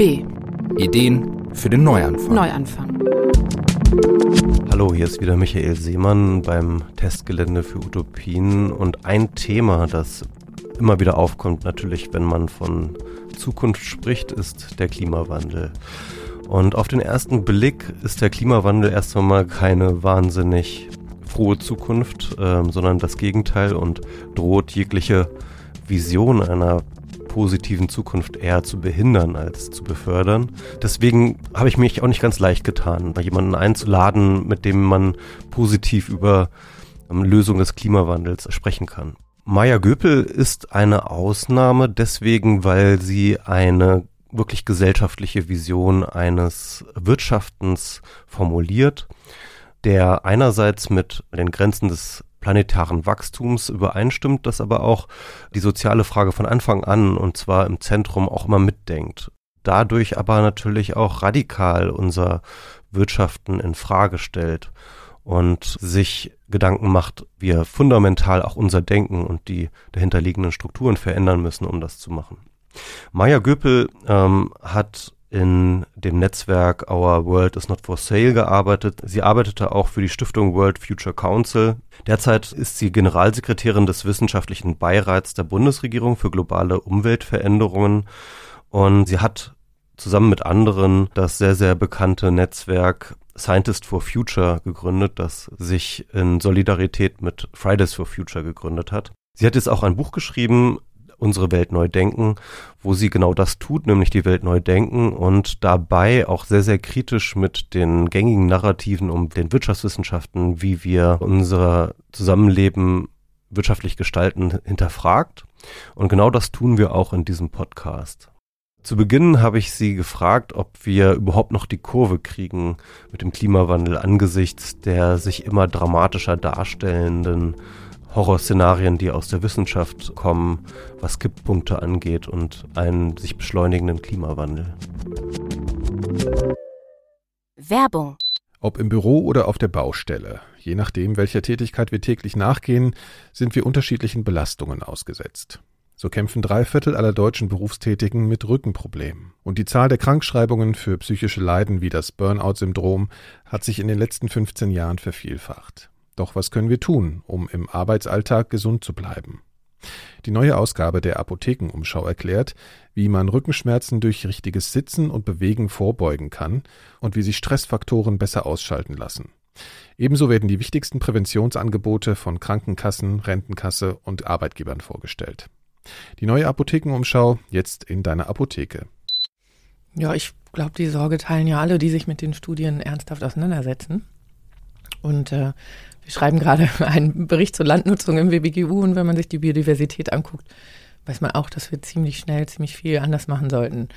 B. Ideen für den Neuanfang. Neuanfang. Hallo, hier ist wieder Michael Seemann beim Testgelände für Utopien und ein Thema, das immer wieder aufkommt, natürlich, wenn man von Zukunft spricht, ist der Klimawandel. Und auf den ersten Blick ist der Klimawandel erst einmal keine wahnsinnig frohe Zukunft, ähm, sondern das Gegenteil und droht jegliche Vision einer positiven Zukunft eher zu behindern als zu befördern. Deswegen habe ich mich auch nicht ganz leicht getan, jemanden einzuladen, mit dem man positiv über ähm, Lösung des Klimawandels sprechen kann. Maya Göpel ist eine Ausnahme deswegen, weil sie eine wirklich gesellschaftliche Vision eines Wirtschaftens formuliert, der einerseits mit den Grenzen des planetaren Wachstums übereinstimmt, das aber auch die soziale Frage von Anfang an und zwar im Zentrum auch immer mitdenkt. Dadurch aber natürlich auch radikal unser Wirtschaften in Frage stellt und sich Gedanken macht, wir fundamental auch unser Denken und die dahinterliegenden Strukturen verändern müssen, um das zu machen. Maya Göpel ähm, hat in dem Netzwerk Our World is Not for Sale gearbeitet. Sie arbeitete auch für die Stiftung World Future Council. Derzeit ist sie Generalsekretärin des wissenschaftlichen Beirats der Bundesregierung für globale Umweltveränderungen und sie hat zusammen mit anderen das sehr, sehr bekannte Netzwerk Scientist for Future gegründet, das sich in Solidarität mit Fridays for Future gegründet hat. Sie hat jetzt auch ein Buch geschrieben, unsere Welt neu denken, wo sie genau das tut, nämlich die Welt neu denken und dabei auch sehr, sehr kritisch mit den gängigen Narrativen um den Wirtschaftswissenschaften, wie wir unser Zusammenleben wirtschaftlich gestalten, hinterfragt. Und genau das tun wir auch in diesem Podcast. Zu Beginn habe ich Sie gefragt, ob wir überhaupt noch die Kurve kriegen mit dem Klimawandel angesichts der sich immer dramatischer darstellenden Horrorszenarien, die aus der Wissenschaft kommen, was Kipppunkte angeht und einen sich beschleunigenden Klimawandel. Werbung. Ob im Büro oder auf der Baustelle, je nachdem, welcher Tätigkeit wir täglich nachgehen, sind wir unterschiedlichen Belastungen ausgesetzt. So kämpfen drei Viertel aller deutschen Berufstätigen mit Rückenproblemen. Und die Zahl der Krankschreibungen für psychische Leiden wie das Burnout-Syndrom hat sich in den letzten 15 Jahren vervielfacht. Doch was können wir tun, um im Arbeitsalltag gesund zu bleiben? Die neue Ausgabe der Apothekenumschau erklärt, wie man Rückenschmerzen durch richtiges Sitzen und Bewegen vorbeugen kann und wie sich Stressfaktoren besser ausschalten lassen. Ebenso werden die wichtigsten Präventionsangebote von Krankenkassen, Rentenkasse und Arbeitgebern vorgestellt. Die neue Apothekenumschau jetzt in deiner Apotheke. Ja, ich glaube, die Sorge teilen ja alle, die sich mit den Studien ernsthaft auseinandersetzen. Und äh, wir schreiben gerade einen Bericht zur Landnutzung im WBGU und wenn man sich die Biodiversität anguckt, weiß man auch, dass wir ziemlich schnell ziemlich viel anders machen sollten.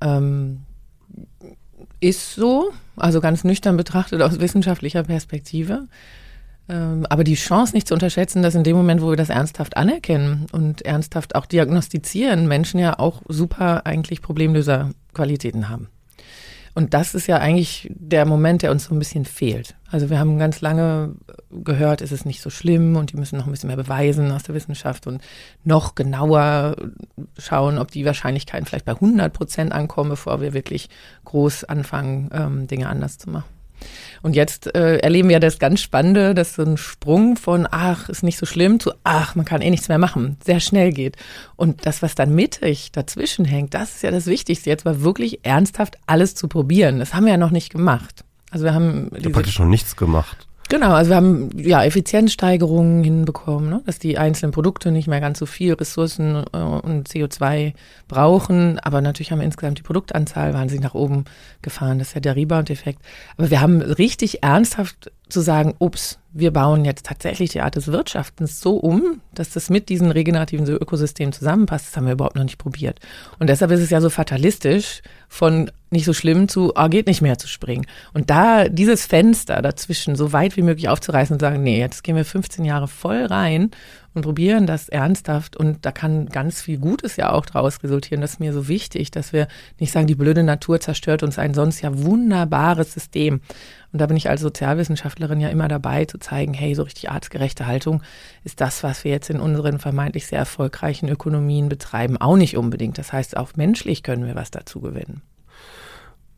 Ähm, ist so, also ganz nüchtern betrachtet aus wissenschaftlicher Perspektive. Ähm, aber die Chance nicht zu unterschätzen, dass in dem Moment, wo wir das ernsthaft anerkennen und ernsthaft auch diagnostizieren, Menschen ja auch super eigentlich Problemlöserqualitäten haben. Und das ist ja eigentlich der Moment, der uns so ein bisschen fehlt. Also wir haben ganz lange gehört, es ist nicht so schlimm und die müssen noch ein bisschen mehr beweisen aus der Wissenschaft und noch genauer schauen, ob die Wahrscheinlichkeiten vielleicht bei 100 Prozent ankommen, bevor wir wirklich groß anfangen, ähm, Dinge anders zu machen. Und jetzt äh, erleben wir das ganz Spannende, dass so ein Sprung von, ach, ist nicht so schlimm, zu, ach, man kann eh nichts mehr machen, sehr schnell geht. Und das, was dann mittig dazwischen hängt, das ist ja das Wichtigste, jetzt mal wirklich ernsthaft alles zu probieren. Das haben wir ja noch nicht gemacht. Also wir haben ich habe praktisch noch nichts gemacht. Genau, also wir haben ja Effizienzsteigerungen hinbekommen, ne? dass die einzelnen Produkte nicht mehr ganz so viel Ressourcen äh, und CO2 brauchen, aber natürlich haben wir insgesamt die Produktanzahl wahnsinnig nach oben gefahren. Das ist ja der Rebound-Effekt. Aber wir haben richtig ernsthaft zu sagen, ups, wir bauen jetzt tatsächlich die Art des Wirtschaftens so um, dass das mit diesen regenerativen Ökosystemen zusammenpasst. Das haben wir überhaupt noch nicht probiert. Und deshalb ist es ja so fatalistisch, von nicht so schlimm zu, oh, geht nicht mehr zu springen. Und da dieses Fenster dazwischen so weit wie möglich aufzureißen und sagen, nee, jetzt gehen wir 15 Jahre voll rein und probieren das ernsthaft. Und da kann ganz viel Gutes ja auch daraus resultieren. Das ist mir so wichtig, dass wir nicht sagen, die blöde Natur zerstört uns ein sonst ja wunderbares System. Und da bin ich als Sozialwissenschaftlerin ja immer dabei zu zeigen, hey, so richtig artgerechte Haltung ist das, was wir jetzt in unseren vermeintlich sehr erfolgreichen Ökonomien betreiben, auch nicht unbedingt. Das heißt, auch menschlich können wir was dazu gewinnen.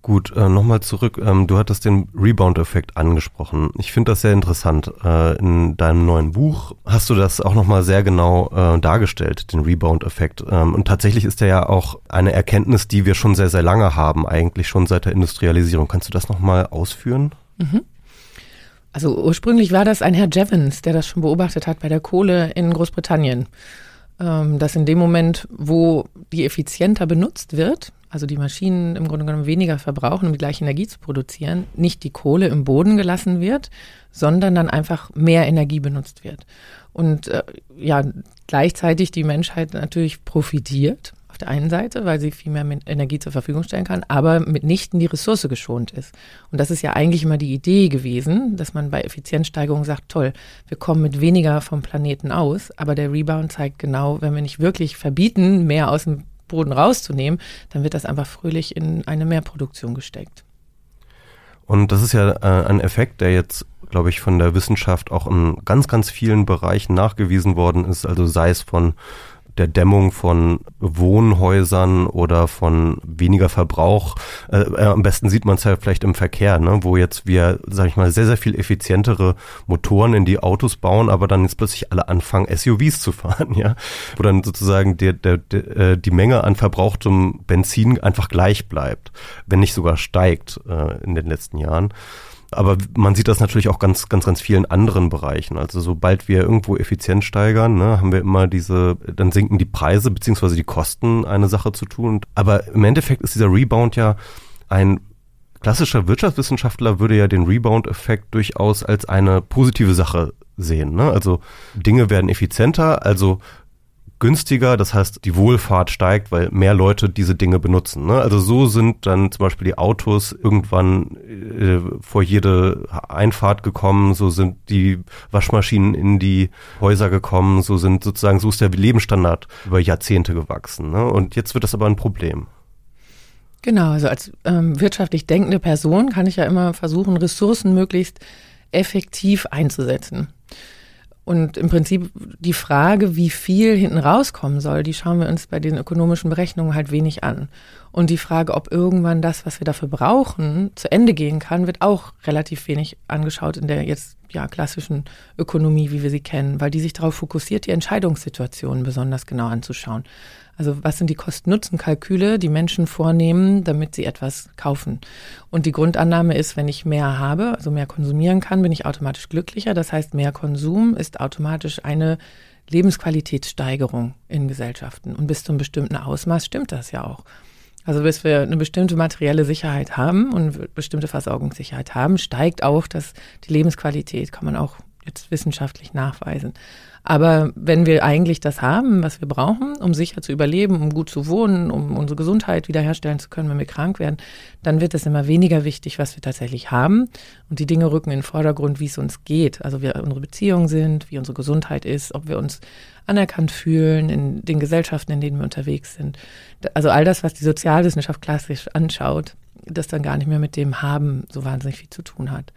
Gut, äh, nochmal zurück. Ähm, du hattest den Rebound-Effekt angesprochen. Ich finde das sehr interessant. Äh, in deinem neuen Buch hast du das auch nochmal sehr genau äh, dargestellt, den Rebound-Effekt. Ähm, und tatsächlich ist der ja auch eine Erkenntnis, die wir schon sehr, sehr lange haben, eigentlich schon seit der Industrialisierung. Kannst du das nochmal ausführen? Mhm. Also ursprünglich war das ein Herr Jevons, der das schon beobachtet hat bei der Kohle in Großbritannien. Ähm, dass in dem Moment, wo die effizienter benutzt wird, also die Maschinen im Grunde genommen weniger verbrauchen, um die gleiche Energie zu produzieren, nicht die Kohle im Boden gelassen wird, sondern dann einfach mehr Energie benutzt wird. Und äh, ja, gleichzeitig die Menschheit natürlich profitiert auf der einen Seite, weil sie viel mehr Energie zur Verfügung stellen kann, aber mitnichten die Ressource geschont ist. Und das ist ja eigentlich immer die Idee gewesen, dass man bei Effizienzsteigerung sagt, toll, wir kommen mit weniger vom Planeten aus, aber der Rebound zeigt genau, wenn wir nicht wirklich verbieten, mehr aus dem Boden rauszunehmen, dann wird das einfach fröhlich in eine Mehrproduktion gesteckt. Und das ist ja äh, ein Effekt, der jetzt, glaube ich, von der Wissenschaft auch in ganz, ganz vielen Bereichen nachgewiesen worden ist. Also sei es von der Dämmung von Wohnhäusern oder von weniger Verbrauch. Äh, äh am besten sieht man es ja vielleicht im Verkehr, ne? wo jetzt wir, sag ich mal, sehr, sehr viel effizientere Motoren in die Autos bauen, aber dann jetzt plötzlich alle anfangen, SUVs zu fahren, ja. Wo dann sozusagen der, der, der, äh, die Menge an verbrauchtem Benzin einfach gleich bleibt, wenn nicht sogar steigt äh, in den letzten Jahren. Aber man sieht das natürlich auch ganz, ganz, ganz vielen anderen Bereichen. Also sobald wir irgendwo Effizienz steigern, ne, haben wir immer diese, dann sinken die Preise beziehungsweise die Kosten, eine Sache zu tun. Aber im Endeffekt ist dieser Rebound ja ein klassischer Wirtschaftswissenschaftler würde ja den Rebound-Effekt durchaus als eine positive Sache sehen. Ne? Also Dinge werden effizienter, also günstiger, das heißt, die Wohlfahrt steigt, weil mehr Leute diese Dinge benutzen. Ne? Also so sind dann zum Beispiel die Autos irgendwann äh, vor jede Einfahrt gekommen, so sind die Waschmaschinen in die Häuser gekommen, so sind sozusagen, so ist der Lebensstandard über Jahrzehnte gewachsen. Ne? Und jetzt wird das aber ein Problem. Genau, also als ähm, wirtschaftlich denkende Person kann ich ja immer versuchen, Ressourcen möglichst effektiv einzusetzen. Und im Prinzip die Frage, wie viel hinten rauskommen soll, die schauen wir uns bei den ökonomischen Berechnungen halt wenig an. Und die Frage, ob irgendwann das, was wir dafür brauchen, zu Ende gehen kann, wird auch relativ wenig angeschaut in der jetzt ja klassischen Ökonomie, wie wir sie kennen, weil die sich darauf fokussiert, die Entscheidungssituationen besonders genau anzuschauen. Also was sind die Kosten-Nutzen-Kalküle, die Menschen vornehmen, damit sie etwas kaufen? Und die Grundannahme ist, wenn ich mehr habe, also mehr konsumieren kann, bin ich automatisch glücklicher. Das heißt, mehr Konsum ist automatisch eine Lebensqualitätssteigerung in Gesellschaften. Und bis zu einem bestimmten Ausmaß stimmt das ja auch. Also bis wir eine bestimmte materielle Sicherheit haben und bestimmte Versorgungssicherheit haben, steigt auch das, die Lebensqualität, kann man auch jetzt wissenschaftlich nachweisen. Aber wenn wir eigentlich das haben, was wir brauchen, um sicher zu überleben, um gut zu wohnen, um unsere Gesundheit wiederherstellen zu können, wenn wir krank werden, dann wird es immer weniger wichtig, was wir tatsächlich haben. Und die Dinge rücken in den Vordergrund, wie es uns geht. Also wie unsere Beziehungen sind, wie unsere Gesundheit ist, ob wir uns anerkannt fühlen in den Gesellschaften, in denen wir unterwegs sind. Also all das, was die Sozialwissenschaft klassisch anschaut, das dann gar nicht mehr mit dem Haben so wahnsinnig viel zu tun hat.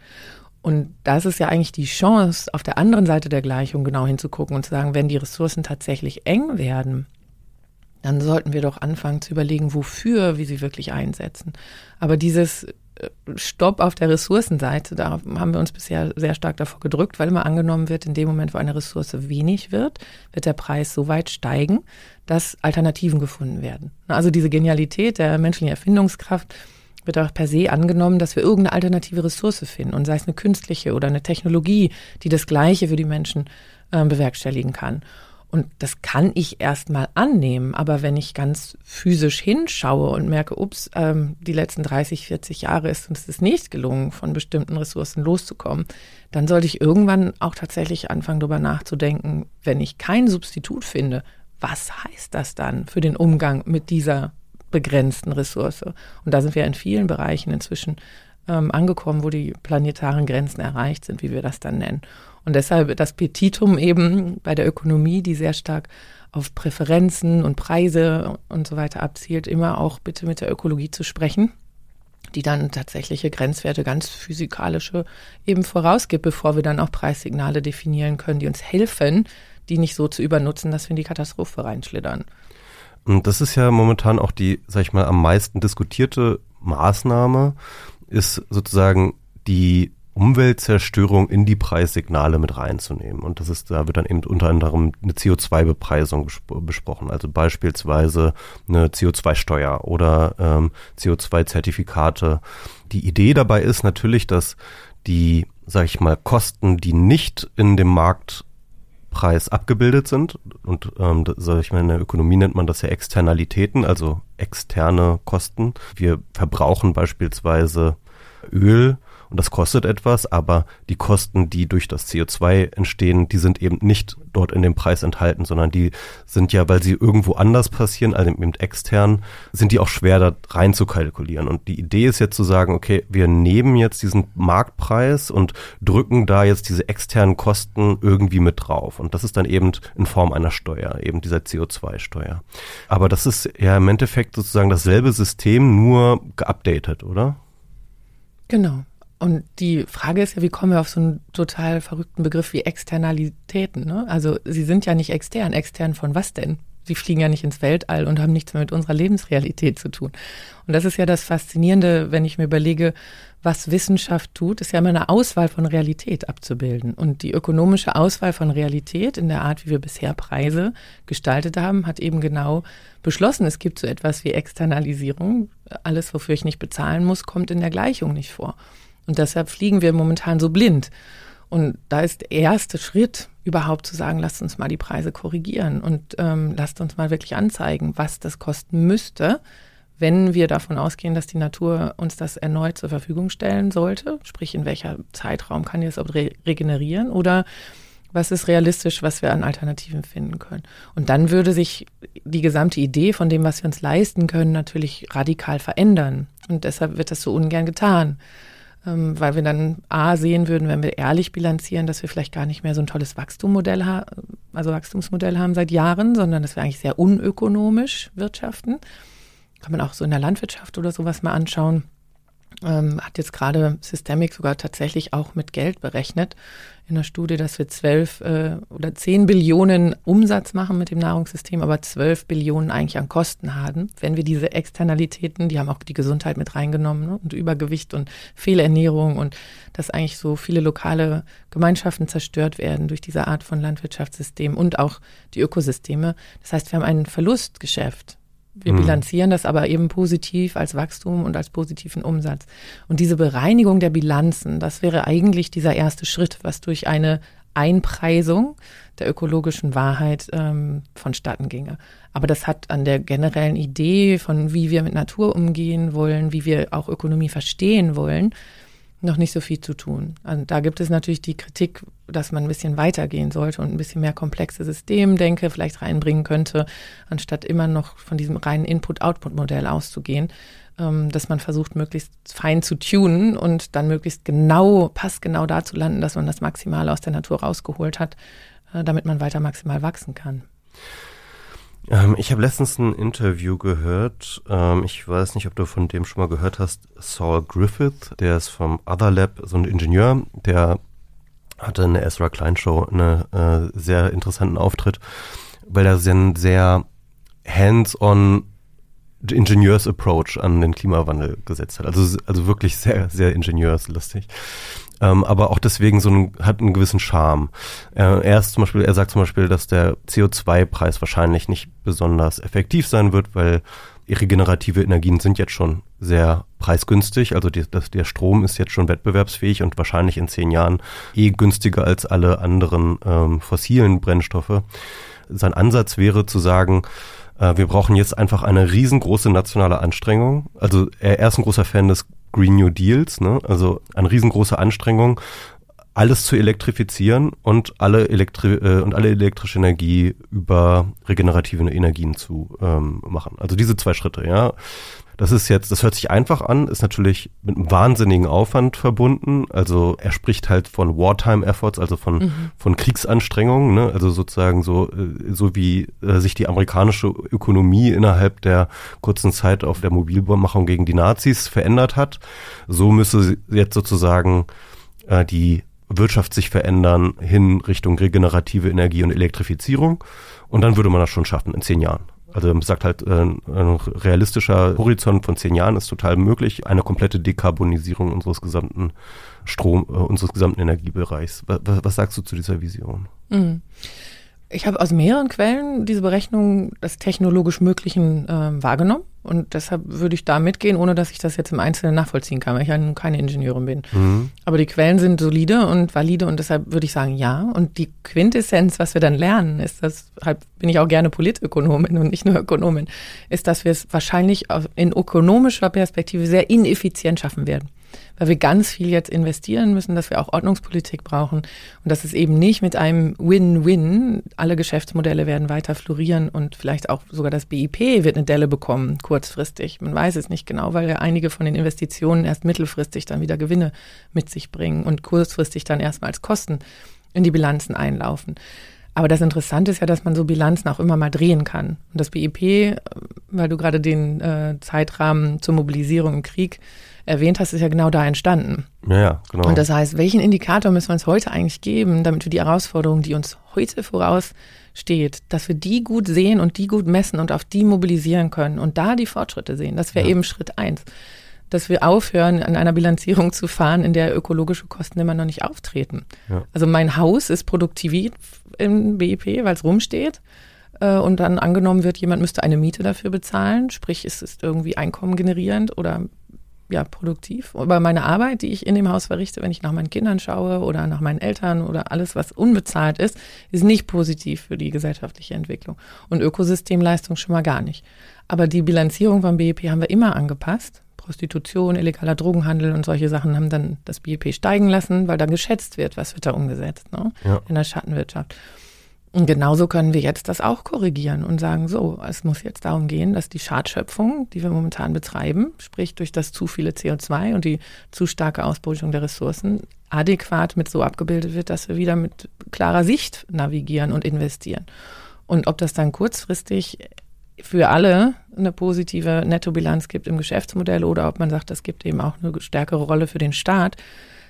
Und das ist ja eigentlich die Chance, auf der anderen Seite der Gleichung genau hinzugucken und zu sagen, wenn die Ressourcen tatsächlich eng werden, dann sollten wir doch anfangen zu überlegen, wofür wir sie wirklich einsetzen. Aber dieses äh, Stopp auf der Ressourcenseite, da haben wir uns bisher sehr stark davor gedrückt, weil immer angenommen wird, in dem Moment, wo eine Ressource wenig wird, wird der Preis so weit steigen, dass Alternativen gefunden werden. Also diese Genialität der menschlichen Erfindungskraft, wird auch per se angenommen, dass wir irgendeine alternative Ressource finden und sei es eine künstliche oder eine Technologie, die das Gleiche für die Menschen äh, bewerkstelligen kann. Und das kann ich erstmal annehmen, aber wenn ich ganz physisch hinschaue und merke, ups, ähm, die letzten 30, 40 Jahre ist uns es nicht gelungen, von bestimmten Ressourcen loszukommen, dann sollte ich irgendwann auch tatsächlich anfangen, darüber nachzudenken, wenn ich kein Substitut finde, was heißt das dann für den Umgang mit dieser begrenzten Ressource. Und da sind wir in vielen Bereichen inzwischen ähm, angekommen, wo die planetaren Grenzen erreicht sind, wie wir das dann nennen. Und deshalb das Petitum eben bei der Ökonomie, die sehr stark auf Präferenzen und Preise und so weiter abzielt, immer auch bitte mit der Ökologie zu sprechen, die dann tatsächliche Grenzwerte, ganz physikalische eben vorausgibt, bevor wir dann auch Preissignale definieren können, die uns helfen, die nicht so zu übernutzen, dass wir in die Katastrophe reinschlittern. Und das ist ja momentan auch die, sag ich mal, am meisten diskutierte Maßnahme, ist sozusagen die Umweltzerstörung in die Preissignale mit reinzunehmen. Und das ist, da wird dann eben unter anderem eine CO2-Bepreisung besprochen. Also beispielsweise eine CO2-Steuer oder ähm, CO2-Zertifikate. Die Idee dabei ist natürlich, dass die, sag ich mal, Kosten, die nicht in dem Markt Preis abgebildet sind. Und ähm, sag ich mal, in der Ökonomie nennt man das ja Externalitäten, also externe Kosten. Wir verbrauchen beispielsweise Öl und das kostet etwas, aber die Kosten, die durch das CO2 entstehen, die sind eben nicht dort in dem Preis enthalten, sondern die sind ja, weil sie irgendwo anders passieren, also eben extern, sind die auch schwer da rein zu kalkulieren. Und die Idee ist jetzt zu sagen, okay, wir nehmen jetzt diesen Marktpreis und drücken da jetzt diese externen Kosten irgendwie mit drauf. Und das ist dann eben in Form einer Steuer, eben dieser CO2-Steuer. Aber das ist ja im Endeffekt sozusagen dasselbe System, nur geupdatet, oder? Genau. Und die Frage ist ja, wie kommen wir auf so einen total verrückten Begriff wie Externalitäten? Ne? Also sie sind ja nicht extern. Extern von was denn? Sie fliegen ja nicht ins Weltall und haben nichts mehr mit unserer Lebensrealität zu tun. Und das ist ja das Faszinierende, wenn ich mir überlege, was Wissenschaft tut, ist ja immer eine Auswahl von Realität abzubilden. Und die ökonomische Auswahl von Realität in der Art, wie wir bisher Preise gestaltet haben, hat eben genau beschlossen, es gibt so etwas wie Externalisierung. Alles, wofür ich nicht bezahlen muss, kommt in der Gleichung nicht vor. Und deshalb fliegen wir momentan so blind. Und da ist der erste Schritt, überhaupt zu sagen, lasst uns mal die Preise korrigieren und ähm, lasst uns mal wirklich anzeigen, was das kosten müsste, wenn wir davon ausgehen, dass die Natur uns das erneut zur Verfügung stellen sollte. Sprich, in welcher Zeitraum kann die das re regenerieren oder was ist realistisch, was wir an Alternativen finden können. Und dann würde sich die gesamte Idee von dem, was wir uns leisten können, natürlich radikal verändern. Und deshalb wird das so ungern getan ähm, weil wir dann A sehen würden, wenn wir ehrlich bilanzieren, dass wir vielleicht gar nicht mehr so ein tolles Wachstummodell haben, also Wachstumsmodell haben seit Jahren, sondern dass wir eigentlich sehr unökonomisch wirtschaften. Kann man auch so in der Landwirtschaft oder sowas mal anschauen ähm, hat jetzt gerade Systemic sogar tatsächlich auch mit Geld berechnet. In der Studie, dass wir zwölf äh, oder zehn Billionen Umsatz machen mit dem Nahrungssystem, aber zwölf Billionen eigentlich an Kosten haben, wenn wir diese Externalitäten, die haben auch die Gesundheit mit reingenommen ne, und Übergewicht und Fehlernährung und dass eigentlich so viele lokale Gemeinschaften zerstört werden durch diese Art von Landwirtschaftssystem und auch die Ökosysteme. Das heißt, wir haben ein Verlustgeschäft wir mhm. bilanzieren das aber eben positiv als Wachstum und als positiven Umsatz. Und diese Bereinigung der Bilanzen, das wäre eigentlich dieser erste Schritt, was durch eine Einpreisung der ökologischen Wahrheit ähm, vonstatten ginge. Aber das hat an der generellen Idee von, wie wir mit Natur umgehen wollen, wie wir auch Ökonomie verstehen wollen, noch nicht so viel zu tun. Also da gibt es natürlich die Kritik, dass man ein bisschen weitergehen sollte und ein bisschen mehr komplexe Systemdenke vielleicht reinbringen könnte, anstatt immer noch von diesem reinen Input-Output-Modell auszugehen, ähm, dass man versucht, möglichst fein zu tunen und dann möglichst genau, passgenau da zu landen, dass man das Maximale aus der Natur rausgeholt hat, äh, damit man weiter maximal wachsen kann. Ähm, ich habe letztens ein Interview gehört. Ähm, ich weiß nicht, ob du von dem schon mal gehört hast. Saul Griffith, der ist vom Other Lab, so ein Ingenieur, der hatte in der Ezra Klein Show einen äh, sehr interessanten Auftritt, weil er einen sehr hands-on Ingenieurs-Approach an den Klimawandel gesetzt hat. Also, also wirklich sehr, sehr ingenieurslustig ähm, aber auch deswegen so ein, hat einen gewissen Charme. Äh, er ist zum Beispiel, er sagt zum Beispiel, dass der CO2-Preis wahrscheinlich nicht besonders effektiv sein wird, weil regenerative Energien sind jetzt schon sehr preisgünstig. Also die, das, der Strom ist jetzt schon wettbewerbsfähig und wahrscheinlich in zehn Jahren eh günstiger als alle anderen ähm, fossilen Brennstoffe. Sein Ansatz wäre zu sagen, äh, wir brauchen jetzt einfach eine riesengroße nationale Anstrengung. Also er, er ist ein großer Fan des Green New Deals, ne? also eine riesengroße Anstrengung, alles zu elektrifizieren und alle, Elektri äh, und alle elektrische Energie über regenerative Energien zu ähm, machen. Also diese zwei Schritte, ja. Das ist jetzt, das hört sich einfach an, ist natürlich mit einem wahnsinnigen Aufwand verbunden. Also er spricht halt von Wartime Efforts, also von, mhm. von Kriegsanstrengungen, ne? also sozusagen so, äh, so wie äh, sich die amerikanische Ökonomie innerhalb der kurzen Zeit auf der Mobilmachung gegen die Nazis verändert hat. So müsse jetzt sozusagen äh, die Wirtschaft sich verändern hin Richtung regenerative Energie und Elektrifizierung. Und dann würde man das schon schaffen in zehn Jahren. Also man sagt halt, äh, ein realistischer Horizont von zehn Jahren ist total möglich. Eine komplette Dekarbonisierung unseres gesamten Strom, äh, unseres gesamten Energiebereichs. Was, was, sagst du zu dieser Vision? Mhm. Ich habe aus mehreren Quellen diese Berechnung des technologisch Möglichen äh, wahrgenommen. Und deshalb würde ich da mitgehen, ohne dass ich das jetzt im Einzelnen nachvollziehen kann, weil ich ja nun keine Ingenieurin bin. Mhm. Aber die Quellen sind solide und valide und deshalb würde ich sagen, ja. Und die Quintessenz, was wir dann lernen, ist, deshalb bin ich auch gerne Politökonomin und nicht nur Ökonomin, ist, dass wir es wahrscheinlich in ökonomischer Perspektive sehr ineffizient schaffen werden weil wir ganz viel jetzt investieren müssen, dass wir auch Ordnungspolitik brauchen und dass es eben nicht mit einem Win-Win, alle Geschäftsmodelle werden weiter florieren und vielleicht auch sogar das BIP wird eine Delle bekommen, kurzfristig. Man weiß es nicht genau, weil ja einige von den Investitionen erst mittelfristig dann wieder Gewinne mit sich bringen und kurzfristig dann erstmal als Kosten in die Bilanzen einlaufen. Aber das Interessante ist ja, dass man so Bilanzen auch immer mal drehen kann. Und das BIP, weil du gerade den äh, Zeitrahmen zur Mobilisierung im Krieg erwähnt hast, ist ja genau da entstanden. Ja, ja, genau. Und das heißt, welchen Indikator müssen wir uns heute eigentlich geben, damit wir die Herausforderung, die uns heute voraussteht, dass wir die gut sehen und die gut messen und auf die mobilisieren können und da die Fortschritte sehen. Das wäre ja. eben Schritt eins. Dass wir aufhören, an einer Bilanzierung zu fahren, in der ökologische Kosten immer noch nicht auftreten. Ja. Also mein Haus ist produktiv im BIP, weil es rumsteht äh, und dann angenommen wird, jemand müsste eine Miete dafür bezahlen, sprich es ist irgendwie Einkommen generierend oder ja, produktiv. Aber meine Arbeit, die ich in dem Haus verrichte, wenn ich nach meinen Kindern schaue oder nach meinen Eltern oder alles, was unbezahlt ist, ist nicht positiv für die gesellschaftliche Entwicklung. Und Ökosystemleistung schon mal gar nicht. Aber die Bilanzierung vom BIP haben wir immer angepasst. Prostitution, illegaler Drogenhandel und solche Sachen haben dann das BIP steigen lassen, weil dann geschätzt wird, was wird da umgesetzt ne? Ja. in der Schattenwirtschaft. Und genauso können wir jetzt das auch korrigieren und sagen, so, es muss jetzt darum gehen, dass die Schadschöpfung, die wir momentan betreiben, sprich durch das zu viele CO2 und die zu starke Ausbeutung der Ressourcen, adäquat mit so abgebildet wird, dass wir wieder mit klarer Sicht navigieren und investieren. Und ob das dann kurzfristig für alle eine positive Nettobilanz gibt im Geschäftsmodell oder ob man sagt, das gibt eben auch eine stärkere Rolle für den Staat,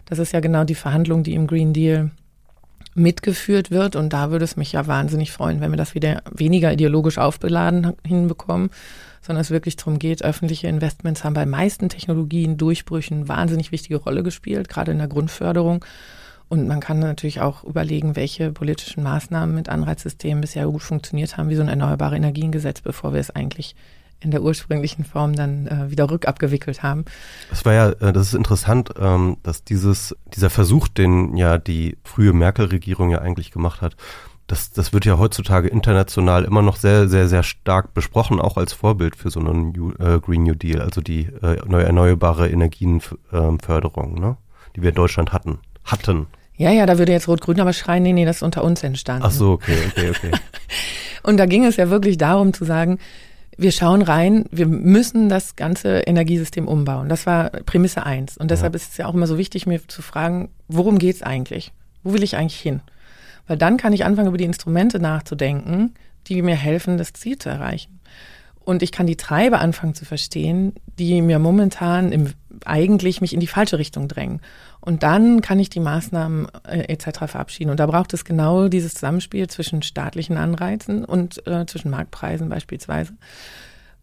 das ist ja genau die Verhandlung, die im Green Deal mitgeführt wird. Und da würde es mich ja wahnsinnig freuen, wenn wir das wieder weniger ideologisch aufbeladen hinbekommen, sondern es wirklich darum geht, öffentliche Investments haben bei meisten Technologien, Durchbrüchen wahnsinnig wichtige Rolle gespielt, gerade in der Grundförderung. Und man kann natürlich auch überlegen, welche politischen Maßnahmen mit Anreizsystemen bisher gut funktioniert haben, wie so ein Erneuerbare Energiengesetz, bevor wir es eigentlich in der ursprünglichen Form dann äh, wieder rückabgewickelt haben. Das war ja, äh, das ist interessant, ähm, dass dieses, dieser Versuch, den ja die frühe Merkel-Regierung ja eigentlich gemacht hat, das, das wird ja heutzutage international immer noch sehr, sehr, sehr stark besprochen, auch als Vorbild für so einen New, äh, Green New Deal, also die äh, neue erneuerbare Energienförderung, ne? die wir in Deutschland hatten. Hatten. Ja, ja, da würde jetzt Rot-Grün aber schreien, nee, nee, das ist unter uns entstanden. Ach so, okay, okay, okay. Und da ging es ja wirklich darum zu sagen, wir schauen rein, wir müssen das ganze Energiesystem umbauen. Das war Prämisse eins. Und deshalb ja. ist es ja auch immer so wichtig, mir zu fragen, worum geht's eigentlich? Wo will ich eigentlich hin? Weil dann kann ich anfangen, über die Instrumente nachzudenken, die mir helfen, das Ziel zu erreichen. Und ich kann die Treiber anfangen zu verstehen, die mir momentan im, eigentlich mich in die falsche Richtung drängen. Und dann kann ich die Maßnahmen äh, etc. verabschieden. Und da braucht es genau dieses Zusammenspiel zwischen staatlichen Anreizen und äh, zwischen Marktpreisen beispielsweise.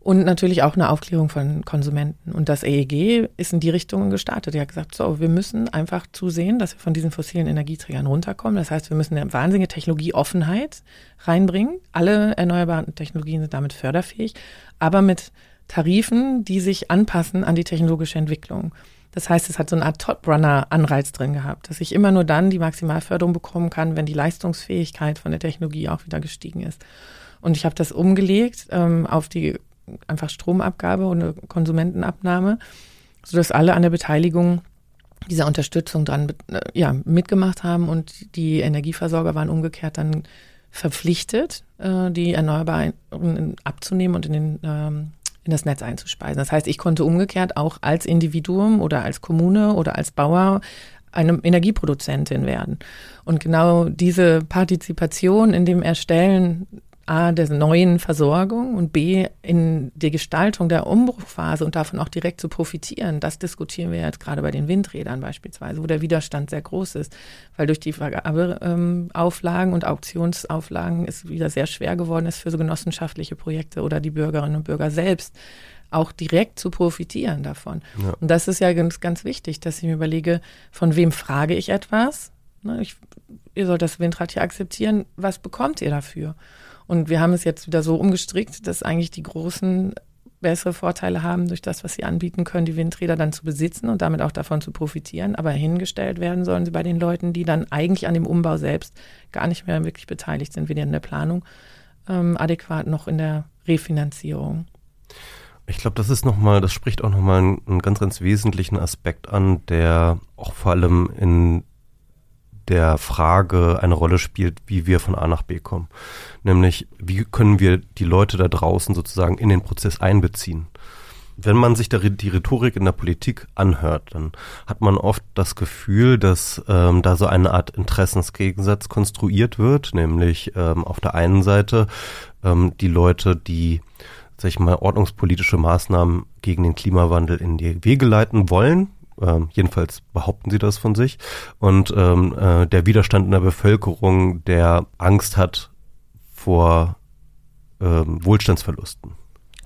Und natürlich auch eine Aufklärung von Konsumenten. Und das EEG ist in die Richtung gestartet. Er hat gesagt, so, wir müssen einfach zusehen, dass wir von diesen fossilen Energieträgern runterkommen. Das heißt, wir müssen eine wahnsinnige Technologieoffenheit reinbringen. Alle erneuerbaren Technologien sind damit förderfähig, aber mit Tarifen, die sich anpassen an die technologische Entwicklung. Das heißt, es hat so eine Art Top-Runner-Anreiz drin gehabt, dass ich immer nur dann die Maximalförderung bekommen kann, wenn die Leistungsfähigkeit von der Technologie auch wieder gestiegen ist. Und ich habe das umgelegt ähm, auf die einfach Stromabgabe und eine Konsumentenabnahme, sodass alle an der Beteiligung dieser Unterstützung dran äh, ja, mitgemacht haben und die Energieversorger waren umgekehrt dann verpflichtet, äh, die Erneuerbaren abzunehmen und in, den, ähm, in das Netz einzuspeisen. Das heißt, ich konnte umgekehrt auch als Individuum oder als Kommune oder als Bauer eine Energieproduzentin werden. Und genau diese Partizipation in dem Erstellen A, der neuen Versorgung und B, in die Gestaltung der Umbruchphase und davon auch direkt zu profitieren. Das diskutieren wir jetzt gerade bei den Windrädern beispielsweise, wo der Widerstand sehr groß ist, weil durch die Vergabeauflagen und Auktionsauflagen es wieder sehr schwer geworden ist für so genossenschaftliche Projekte oder die Bürgerinnen und Bürger selbst auch direkt zu profitieren davon. Ja. Und das ist ja ganz, ganz wichtig, dass ich mir überlege, von wem frage ich etwas? Ne, ich, ihr sollt das Windrad hier akzeptieren. Was bekommt ihr dafür? Und wir haben es jetzt wieder so umgestrickt, dass eigentlich die großen bessere Vorteile haben durch das, was sie anbieten können, die Windräder dann zu besitzen und damit auch davon zu profitieren. Aber hingestellt werden sollen sie bei den Leuten, die dann eigentlich an dem Umbau selbst gar nicht mehr wirklich beteiligt sind, weder in der Planung ähm, adäquat noch in der Refinanzierung. Ich glaube, das ist nochmal, das spricht auch nochmal einen, ganz, ganz wesentlichen Aspekt an, der auch vor allem in der Frage eine Rolle spielt, wie wir von A nach B kommen. Nämlich, wie können wir die Leute da draußen sozusagen in den Prozess einbeziehen? Wenn man sich die Rhetorik in der Politik anhört, dann hat man oft das Gefühl, dass ähm, da so eine Art Interessensgegensatz konstruiert wird, nämlich ähm, auf der einen Seite ähm, die Leute, die sag ich mal, ordnungspolitische Maßnahmen gegen den Klimawandel in die Wege leiten wollen, ähm, jedenfalls behaupten sie das von sich. Und ähm, äh, der Widerstand in der Bevölkerung, der Angst hat vor ähm, Wohlstandsverlusten.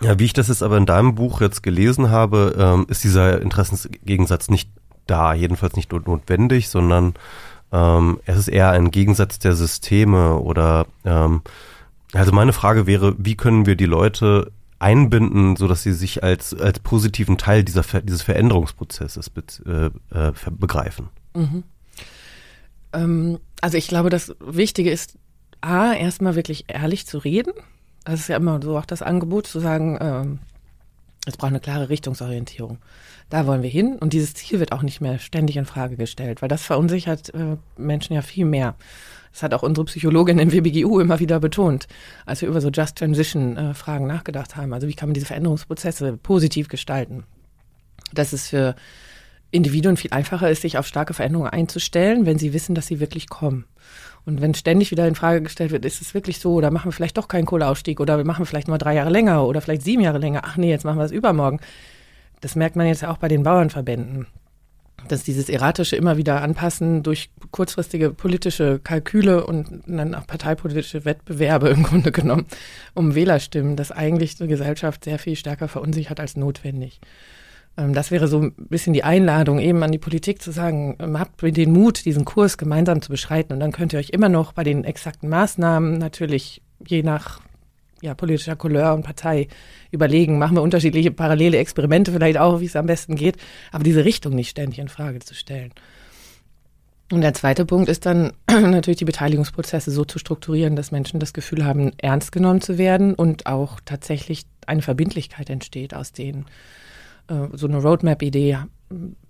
Ja, wie ich das jetzt aber in deinem Buch jetzt gelesen habe, ähm, ist dieser Interessensgegensatz nicht da, jedenfalls nicht notwendig, sondern ähm, es ist eher ein Gegensatz der Systeme oder ähm, also meine Frage wäre, wie können wir die Leute einbinden, so dass sie sich als, als positiven Teil dieser, dieses Veränderungsprozesses be, äh, äh begreifen? Mhm. Ähm, also ich glaube, das Wichtige ist, A, erstmal wirklich ehrlich zu reden. Das ist ja immer so auch das Angebot zu sagen, ähm, es braucht eine klare Richtungsorientierung. Da wollen wir hin und dieses Ziel wird auch nicht mehr ständig in Frage gestellt, weil das verunsichert äh, Menschen ja viel mehr. Das hat auch unsere Psychologin im WBGU immer wieder betont, als wir über so Just Transition-Fragen äh, nachgedacht haben. Also wie kann man diese Veränderungsprozesse positiv gestalten? Dass es für Individuen viel einfacher ist, sich auf starke Veränderungen einzustellen, wenn sie wissen, dass sie wirklich kommen. Und wenn ständig wieder in Frage gestellt wird, ist es wirklich so, oder machen wir vielleicht doch keinen Kohleausstieg, oder wir machen vielleicht mal drei Jahre länger, oder vielleicht sieben Jahre länger, ach nee, jetzt machen wir es übermorgen. Das merkt man jetzt auch bei den Bauernverbänden dass dieses erratische immer wieder anpassen durch kurzfristige politische Kalküle und dann auch parteipolitische Wettbewerbe im Grunde genommen um Wählerstimmen, das eigentlich die Gesellschaft sehr viel stärker verunsichert als notwendig. Ähm, das wäre so ein bisschen die Einladung eben an die Politik zu sagen, ähm, habt den Mut, diesen Kurs gemeinsam zu beschreiten und dann könnt ihr euch immer noch bei den exakten Maßnahmen natürlich je nach ja, politischer Couleur und Partei überlegen, machen wir unterschiedliche parallele Experimente vielleicht auch, wie es am besten geht, aber diese Richtung nicht ständig in Frage zu stellen. Und der zweite Punkt ist dann natürlich die Beteiligungsprozesse so zu strukturieren, dass Menschen das Gefühl haben, ernst genommen zu werden und auch tatsächlich eine Verbindlichkeit entsteht aus denen. Äh, so eine Roadmap-Idee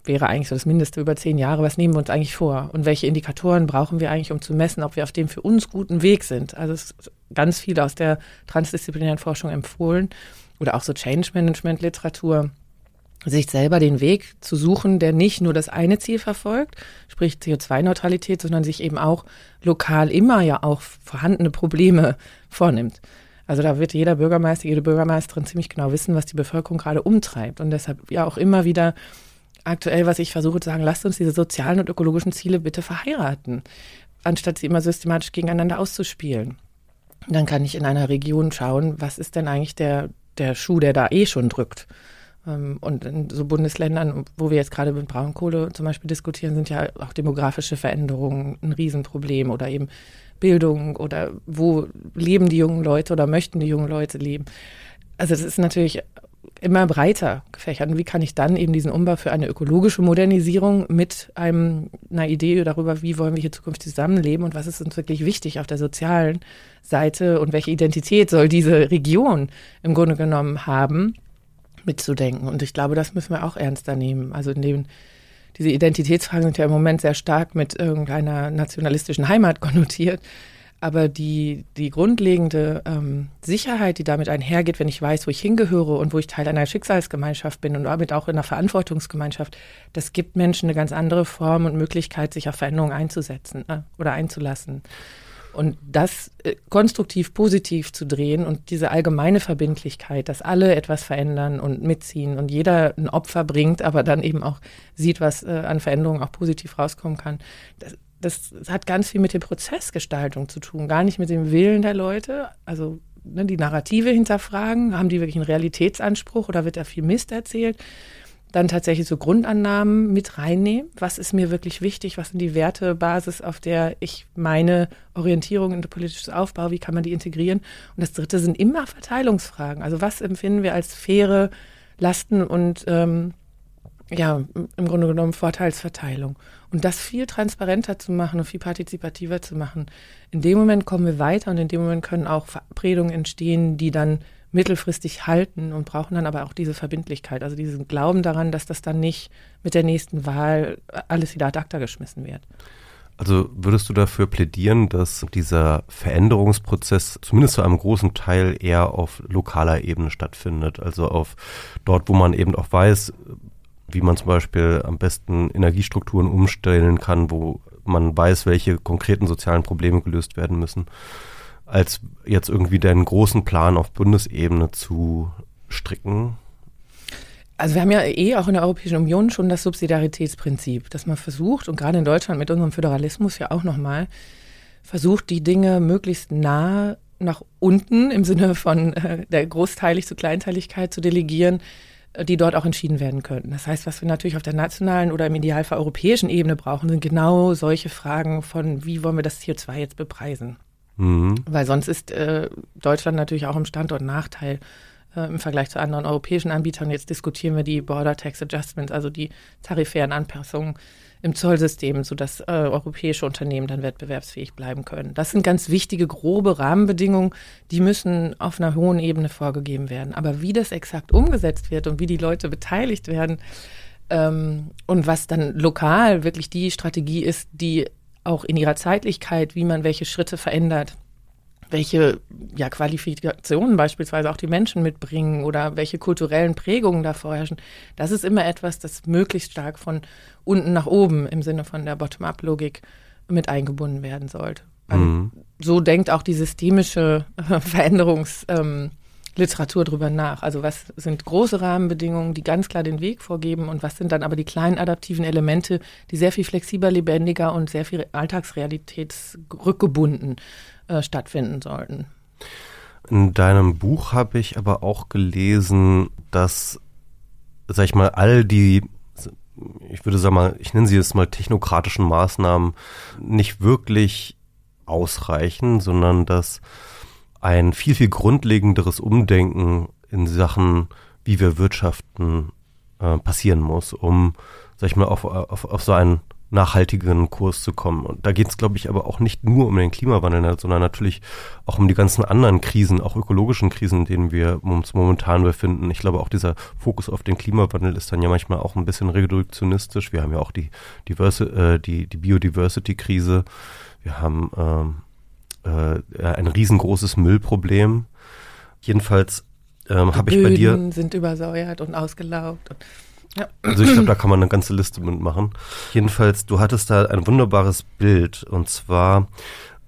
wäre eigentlich so das Mindeste über zehn Jahre. Was nehmen wir uns eigentlich vor? Und welche Indikatoren brauchen wir eigentlich, um zu messen, ob wir auf dem für uns guten Weg sind? Also es ist ganz viel aus der transdisziplinären Forschung empfohlen oder auch so Change Management Literatur sich selber den Weg zu suchen, der nicht nur das eine Ziel verfolgt, sprich CO2-Neutralität, sondern sich eben auch lokal immer ja auch vorhandene Probleme vornimmt. Also da wird jeder Bürgermeister, jede Bürgermeisterin ziemlich genau wissen, was die Bevölkerung gerade umtreibt und deshalb ja auch immer wieder aktuell, was ich versuche zu sagen, lasst uns diese sozialen und ökologischen Ziele bitte verheiraten, anstatt sie immer systematisch gegeneinander auszuspielen. Dann kann ich in einer Region schauen, was ist denn eigentlich der, der Schuh, der da eh schon drückt. Ähm, und in so Bundesländern, wo wir jetzt gerade mit Braunkohle zum Beispiel diskutieren, sind ja auch demografische Veränderungen ein Riesenproblem oder eben Bildung oder wo leben die jungen Leute oder möchten die jungen Leute leben. Also das ist natürlich immer breiter gefächert. Und wie kann ich dann eben diesen Umbau für eine ökologische Modernisierung mit einem, einer Idee darüber, wie wollen wir hier zukünftig zusammenleben und was ist uns wirklich wichtig auf der sozialen Seite und welche Identität soll diese Region im Grunde genommen haben, mitzudenken. Und ich glaube, das müssen wir auch ernster nehmen. Also in den diese Identitätsfragen sind ja im Moment sehr stark mit irgendeiner nationalistischen Heimat konnotiert. Aber die, die grundlegende ähm, Sicherheit, die damit einhergeht, wenn ich weiß, wo ich hingehöre und wo ich Teil einer Schicksalsgemeinschaft bin und damit auch in einer Verantwortungsgemeinschaft, das gibt Menschen eine ganz andere Form und Möglichkeit, sich auf Veränderungen einzusetzen äh, oder einzulassen. Und das äh, konstruktiv positiv zu drehen und diese allgemeine Verbindlichkeit, dass alle etwas verändern und mitziehen und jeder ein Opfer bringt, aber dann eben auch sieht, was äh, an Veränderungen auch positiv rauskommen kann, das, das hat ganz viel mit der Prozessgestaltung zu tun, gar nicht mit dem Willen der Leute. Also ne, die Narrative hinterfragen, haben die wirklich einen Realitätsanspruch oder wird da viel Mist erzählt? Dann tatsächlich so Grundannahmen mit reinnehmen. Was ist mir wirklich wichtig? Was sind die Wertebasis, auf der ich meine Orientierung in politisches Aufbau, wie kann man die integrieren? Und das dritte sind immer Verteilungsfragen. Also was empfinden wir als faire Lasten und ähm, ja, im Grunde genommen Vorteilsverteilung. Und das viel transparenter zu machen und viel partizipativer zu machen. In dem Moment kommen wir weiter und in dem Moment können auch Verabredungen entstehen, die dann mittelfristig halten und brauchen dann aber auch diese Verbindlichkeit, also diesen Glauben daran, dass das dann nicht mit der nächsten Wahl alles wieder ad acta geschmissen wird. Also würdest du dafür plädieren, dass dieser Veränderungsprozess zumindest zu einem großen Teil eher auf lokaler Ebene stattfindet? Also auf dort, wo man eben auch weiß, wie man zum Beispiel am besten Energiestrukturen umstellen kann, wo man weiß, welche konkreten sozialen Probleme gelöst werden müssen, als jetzt irgendwie den großen Plan auf Bundesebene zu stricken? Also wir haben ja eh auch in der Europäischen Union schon das Subsidiaritätsprinzip, dass man versucht, und gerade in Deutschland mit unserem Föderalismus ja auch nochmal, versucht, die Dinge möglichst nah nach unten im Sinne von äh, der Großteilig zu Kleinteiligkeit zu delegieren, die dort auch entschieden werden könnten. Das heißt, was wir natürlich auf der nationalen oder im Idealfall europäischen Ebene brauchen, sind genau solche Fragen von, wie wollen wir das CO2 jetzt bepreisen? Mhm. Weil sonst ist äh, Deutschland natürlich auch im Standort Nachteil äh, im Vergleich zu anderen europäischen Anbietern. Jetzt diskutieren wir die Border Tax Adjustments, also die tarifären Anpassungen im Zollsystem, sodass äh, europäische Unternehmen dann wettbewerbsfähig bleiben können. Das sind ganz wichtige, grobe Rahmenbedingungen, die müssen auf einer hohen Ebene vorgegeben werden. Aber wie das exakt umgesetzt wird und wie die Leute beteiligt werden ähm, und was dann lokal wirklich die Strategie ist, die auch in ihrer Zeitlichkeit, wie man welche Schritte verändert, welche ja, Qualifikationen beispielsweise auch die Menschen mitbringen oder welche kulturellen Prägungen da vorherrschen. Das ist immer etwas, das möglichst stark von unten nach oben im Sinne von der Bottom-up-Logik mit eingebunden werden sollte. Also mhm. So denkt auch die systemische Veränderungsliteratur ähm, drüber nach. Also was sind große Rahmenbedingungen, die ganz klar den Weg vorgeben und was sind dann aber die kleinen adaptiven Elemente, die sehr viel flexibler, lebendiger und sehr viel alltagsrealitätsrückgebunden äh, stattfinden sollten. In deinem Buch habe ich aber auch gelesen, dass, sag ich mal, all die, ich würde sagen mal, ich nenne sie jetzt mal technokratischen Maßnahmen nicht wirklich ausreichen, sondern dass ein viel, viel grundlegenderes Umdenken in Sachen, wie wir wirtschaften, äh, passieren muss, um, sag ich mal, auf, auf, auf so einen nachhaltigeren Kurs zu kommen. Und da geht es, glaube ich, aber auch nicht nur um den Klimawandel, sondern natürlich auch um die ganzen anderen Krisen, auch ökologischen Krisen, in denen wir uns momentan befinden. Ich glaube, auch dieser Fokus auf den Klimawandel ist dann ja manchmal auch ein bisschen reduktionistisch. Wir haben ja auch die, Diverse, äh, die, die Biodiversity-Krise. Wir haben ähm, äh, ein riesengroßes Müllproblem. Jedenfalls ähm, habe ich bei dir. sind übersäuert und ausgelaugt. Und ja. Also ich glaube, da kann man eine ganze Liste mitmachen. Jedenfalls, du hattest da ein wunderbares Bild und zwar,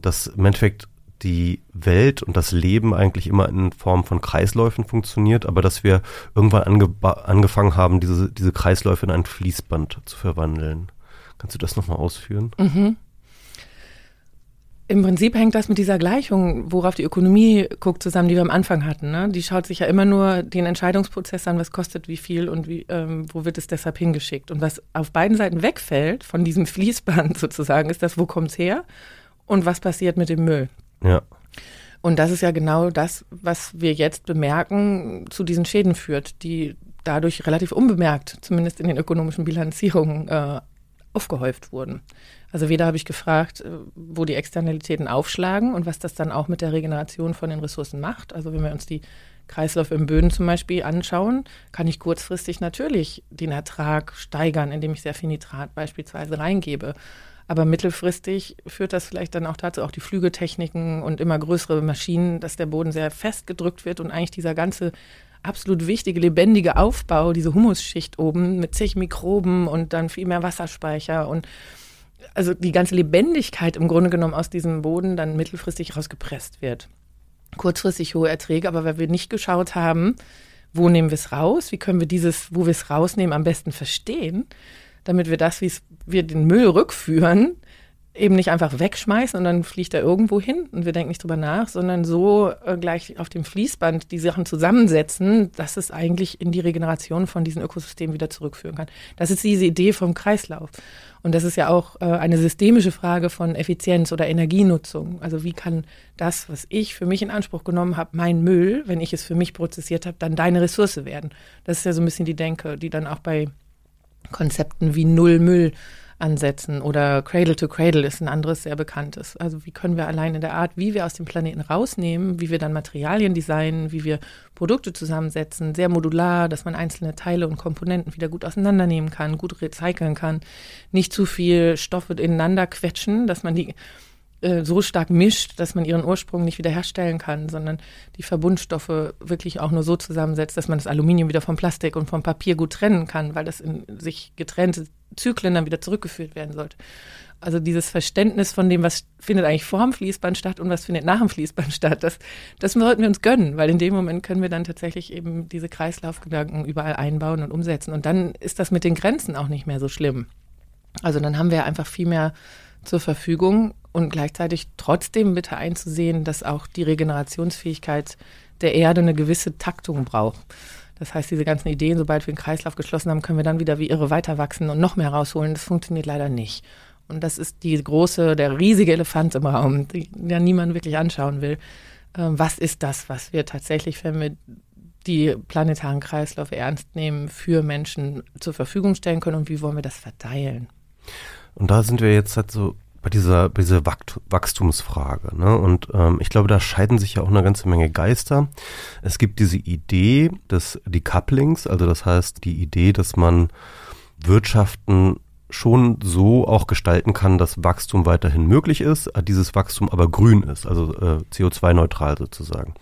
dass im Endeffekt die Welt und das Leben eigentlich immer in Form von Kreisläufen funktioniert, aber dass wir irgendwann ange angefangen haben, diese, diese Kreisläufe in ein Fließband zu verwandeln. Kannst du das nochmal ausführen? Mhm. Im Prinzip hängt das mit dieser Gleichung, worauf die Ökonomie guckt, zusammen, die wir am Anfang hatten. Ne? Die schaut sich ja immer nur den Entscheidungsprozess an, was kostet wie viel und wie, ähm, wo wird es deshalb hingeschickt. Und was auf beiden Seiten wegfällt von diesem Fließband sozusagen, ist das, wo kommt's her und was passiert mit dem Müll. Ja. Und das ist ja genau das, was wir jetzt bemerken, zu diesen Schäden führt, die dadurch relativ unbemerkt, zumindest in den ökonomischen Bilanzierungen, äh, aufgehäuft wurden. Also weder habe ich gefragt, äh, wo die Externalitäten aufschlagen und was das dann auch mit der Regeneration von den Ressourcen macht. Also wenn wir uns die Kreisläufe im Böden zum Beispiel anschauen, kann ich kurzfristig natürlich den Ertrag steigern, indem ich sehr viel Nitrat beispielsweise reingebe. Aber mittelfristig führt das vielleicht dann auch dazu, auch die Flügetechniken und immer größere Maschinen, dass der Boden sehr fest gedrückt wird und eigentlich dieser ganze absolut wichtige, lebendige Aufbau, diese Humusschicht oben mit zig Mikroben und dann viel mehr Wasserspeicher und also die ganze Lebendigkeit im Grunde genommen aus diesem Boden dann mittelfristig rausgepresst wird. Kurzfristig hohe Erträge, aber weil wir nicht geschaut haben, wo nehmen wir es raus, wie können wir dieses, wo wir es rausnehmen, am besten verstehen, damit wir das, wie wir den Müll rückführen, eben nicht einfach wegschmeißen und dann fliegt er irgendwo hin und wir denken nicht drüber nach, sondern so äh, gleich auf dem Fließband die Sachen zusammensetzen, dass es eigentlich in die Regeneration von diesen Ökosystemen wieder zurückführen kann. Das ist diese Idee vom Kreislauf. Und das ist ja auch äh, eine systemische Frage von Effizienz oder Energienutzung. Also wie kann das, was ich für mich in Anspruch genommen habe, mein Müll, wenn ich es für mich prozessiert habe, dann deine Ressource werden? Das ist ja so ein bisschen die Denke, die dann auch bei Konzepten wie Null Müll ansetzen oder Cradle to Cradle ist ein anderes sehr bekanntes. Also wie können wir allein in der Art, wie wir aus dem Planeten rausnehmen, wie wir dann Materialien designen, wie wir Produkte zusammensetzen, sehr modular, dass man einzelne Teile und Komponenten wieder gut auseinandernehmen kann, gut recyceln kann, nicht zu viel Stoffe ineinander quetschen, dass man die äh, so stark mischt, dass man ihren Ursprung nicht wiederherstellen kann, sondern die Verbundstoffe wirklich auch nur so zusammensetzt, dass man das Aluminium wieder vom Plastik und vom Papier gut trennen kann, weil das in sich getrennte Zyklen dann wieder zurückgeführt werden sollte. Also dieses Verständnis von dem, was findet eigentlich vor dem Fließband statt und was findet nach dem Fließband statt, das, das sollten wir uns gönnen, weil in dem Moment können wir dann tatsächlich eben diese Kreislaufgedanken überall einbauen und umsetzen. Und dann ist das mit den Grenzen auch nicht mehr so schlimm. Also dann haben wir einfach viel mehr zur Verfügung und gleichzeitig trotzdem bitte einzusehen, dass auch die Regenerationsfähigkeit der Erde eine gewisse Taktung braucht. Das heißt, diese ganzen Ideen, sobald wir einen Kreislauf geschlossen haben, können wir dann wieder wie irre weiter wachsen und noch mehr rausholen. Das funktioniert leider nicht. Und das ist die große, der riesige Elefant im Raum, den ja niemand wirklich anschauen will. Ähm, was ist das, was wir tatsächlich, wenn wir die planetaren Kreisläufe ernst nehmen, für Menschen zur Verfügung stellen können und wie wollen wir das verteilen? Und da sind wir jetzt halt so bei dieser, bei dieser Wachstumsfrage. Ne? Und ähm, ich glaube, da scheiden sich ja auch eine ganze Menge Geister. Es gibt diese Idee des Decouplings, also das heißt die Idee, dass man Wirtschaften schon so auch gestalten kann, dass Wachstum weiterhin möglich ist, dieses Wachstum aber grün ist, also äh, CO2-neutral sozusagen